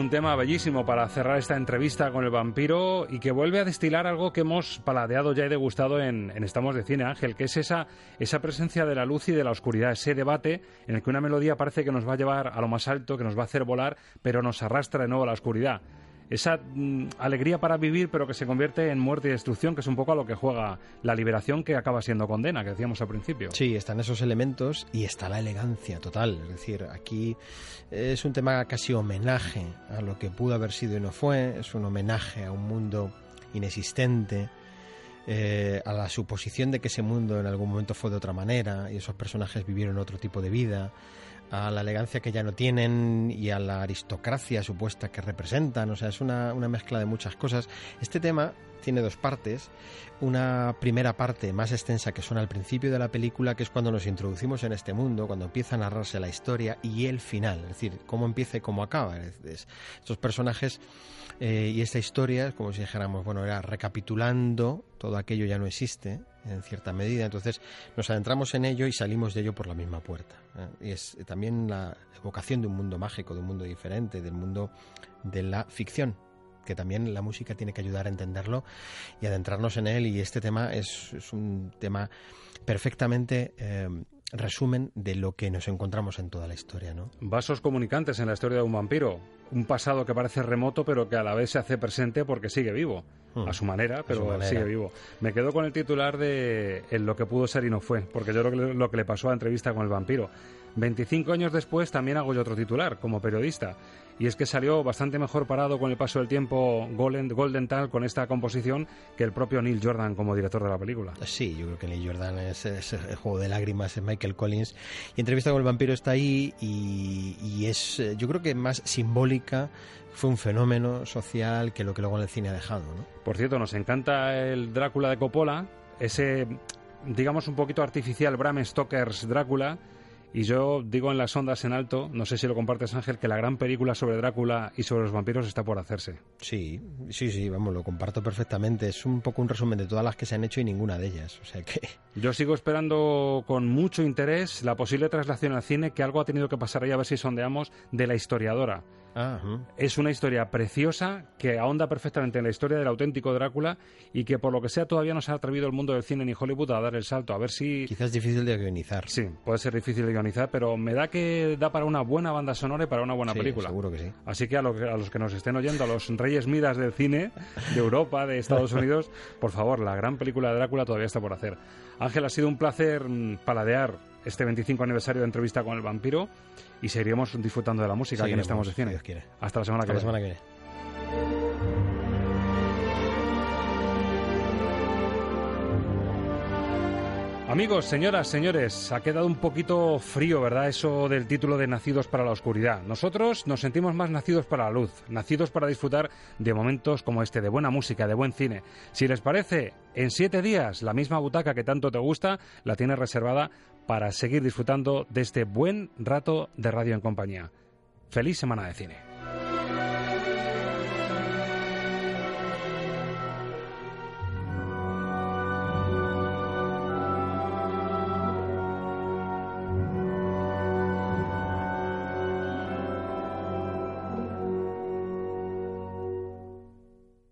Un tema bellísimo para cerrar esta entrevista con el vampiro y que vuelve a destilar algo que hemos paladeado ya y degustado en, Estamos de Cine, Ángel, que es esa, esa presencia de la luz y de la oscuridad, ese debate en el que una melodía parece que nos va a llevar a lo más alto, que nos va a hacer volar, pero nos arrastra de nuevo a la oscuridad esa mm, alegría para vivir, pero que se convierte en muerte y destrucción, que es un poco a lo que juega la liberación, que acaba siendo condena, que decíamos al principio. Sí, están esos elementos y está la elegancia total. Es decir, aquí es un tema casi homenaje a lo que pudo haber sido y no fue, es un homenaje a un mundo inexistente. eh, a la suposición de que ese mundo en algún momento fue de otra manera y esos personajes vivieron otro tipo de vida, a la elegancia que ya no tienen y a la aristocracia supuesta que representan. O sea, es una, una mezcla de muchas cosas. Este tema tiene dos partes. Una primera parte más extensa que suena al principio de la película, que es cuando nos introducimos en este mundo, cuando empieza a narrarse la historia y el final, es decir, cómo empieza y cómo acaba. Es- es- estos personajes eh, y esta historia, como si dijéramos, bueno, era recapitulando, todo aquello ya no existe en cierta medida, entonces nos adentramos en ello y salimos de ello por la misma puerta. ¿eh? Y es también la evocación de un mundo mágico, de un mundo diferente, del mundo de la ficción que también la música tiene que ayudar a entenderlo y adentrarnos en él y este tema es, un tema perfectamente eh, resumen de lo que nos encontramos en toda la historia, ¿no? Vasos comunicantes en la historia de un vampiro. Un pasado que parece remoto, pero que a la vez se hace presente porque sigue vivo. Mm. A su manera, pero su manera. sigue vivo. Me quedo con el titular de En lo que pudo ser y no fue, porque yo creo que lo que le pasó a la entrevista con el vampiro. 25 años después también hago yo otro titular, como periodista. Y es que salió bastante mejor parado con el paso del tiempo Golden, Golden Tal con esta composición que el propio Neil Jordan como director de la película. Sí, yo creo que Neil Jordan es, es el juego de lágrimas, es Michael Collins. Y entrevista con el vampiro está ahí y, y es, eh, yo creo que más simbólica, fue un fenómeno social que lo que luego en el cine ha dejado, ¿no? Por cierto, nos encanta el Drácula de Coppola, ese, digamos, un poquito artificial Bram Stoker's Drácula. Y yo digo en las ondas en alto, no sé si lo compartes Ángel, que la gran película sobre Drácula y sobre los vampiros está por hacerse. Sí, sí, sí, vamos, lo comparto perfectamente. Es un poco un resumen de todas las que se han hecho y ninguna de ellas. O sea que Yo sigo esperando con mucho interés la posible traslación al cine, que algo ha tenido que pasar ahí a ver si sondeamos, de la historiadora. Es una historia preciosa que ahonda perfectamente en la historia del auténtico Drácula y que por lo que sea todavía no se ha atrevido el mundo del cine ni Hollywood a dar el salto. A ver si... quizás es difícil de guionizar. Sí, puede ser difícil de guionizar, pero me da que da para una buena banda sonora y para una buena Sí, película. seguro que sí. Así que a, lo que- a los que nos estén oyendo, a los reyes midas del cine, de Europa, de Estados Unidos, por favor, la gran película de Drácula todavía está por hacer. Ángel, ha sido un placer mm, paladear este 25 aniversario de entrevista con el vampiro y seguiremos disfrutando de la música aquí en Estamos de Cine. si Dios quiere. Hasta la semana Hasta que la semana que viene. Amigos, señoras, señores, ha quedado un poquito frío, ¿verdad? Eso del título de Nacidos para la Oscuridad. Nosotros nos sentimos más nacidos para la luz, nacidos para disfrutar de momentos como este, de buena música, de buen cine. Si les parece, en siete días la misma butaca que tanto te gusta la tienes reservada para seguir disfrutando de este buen rato de radio en compañía. Feliz semana de cine.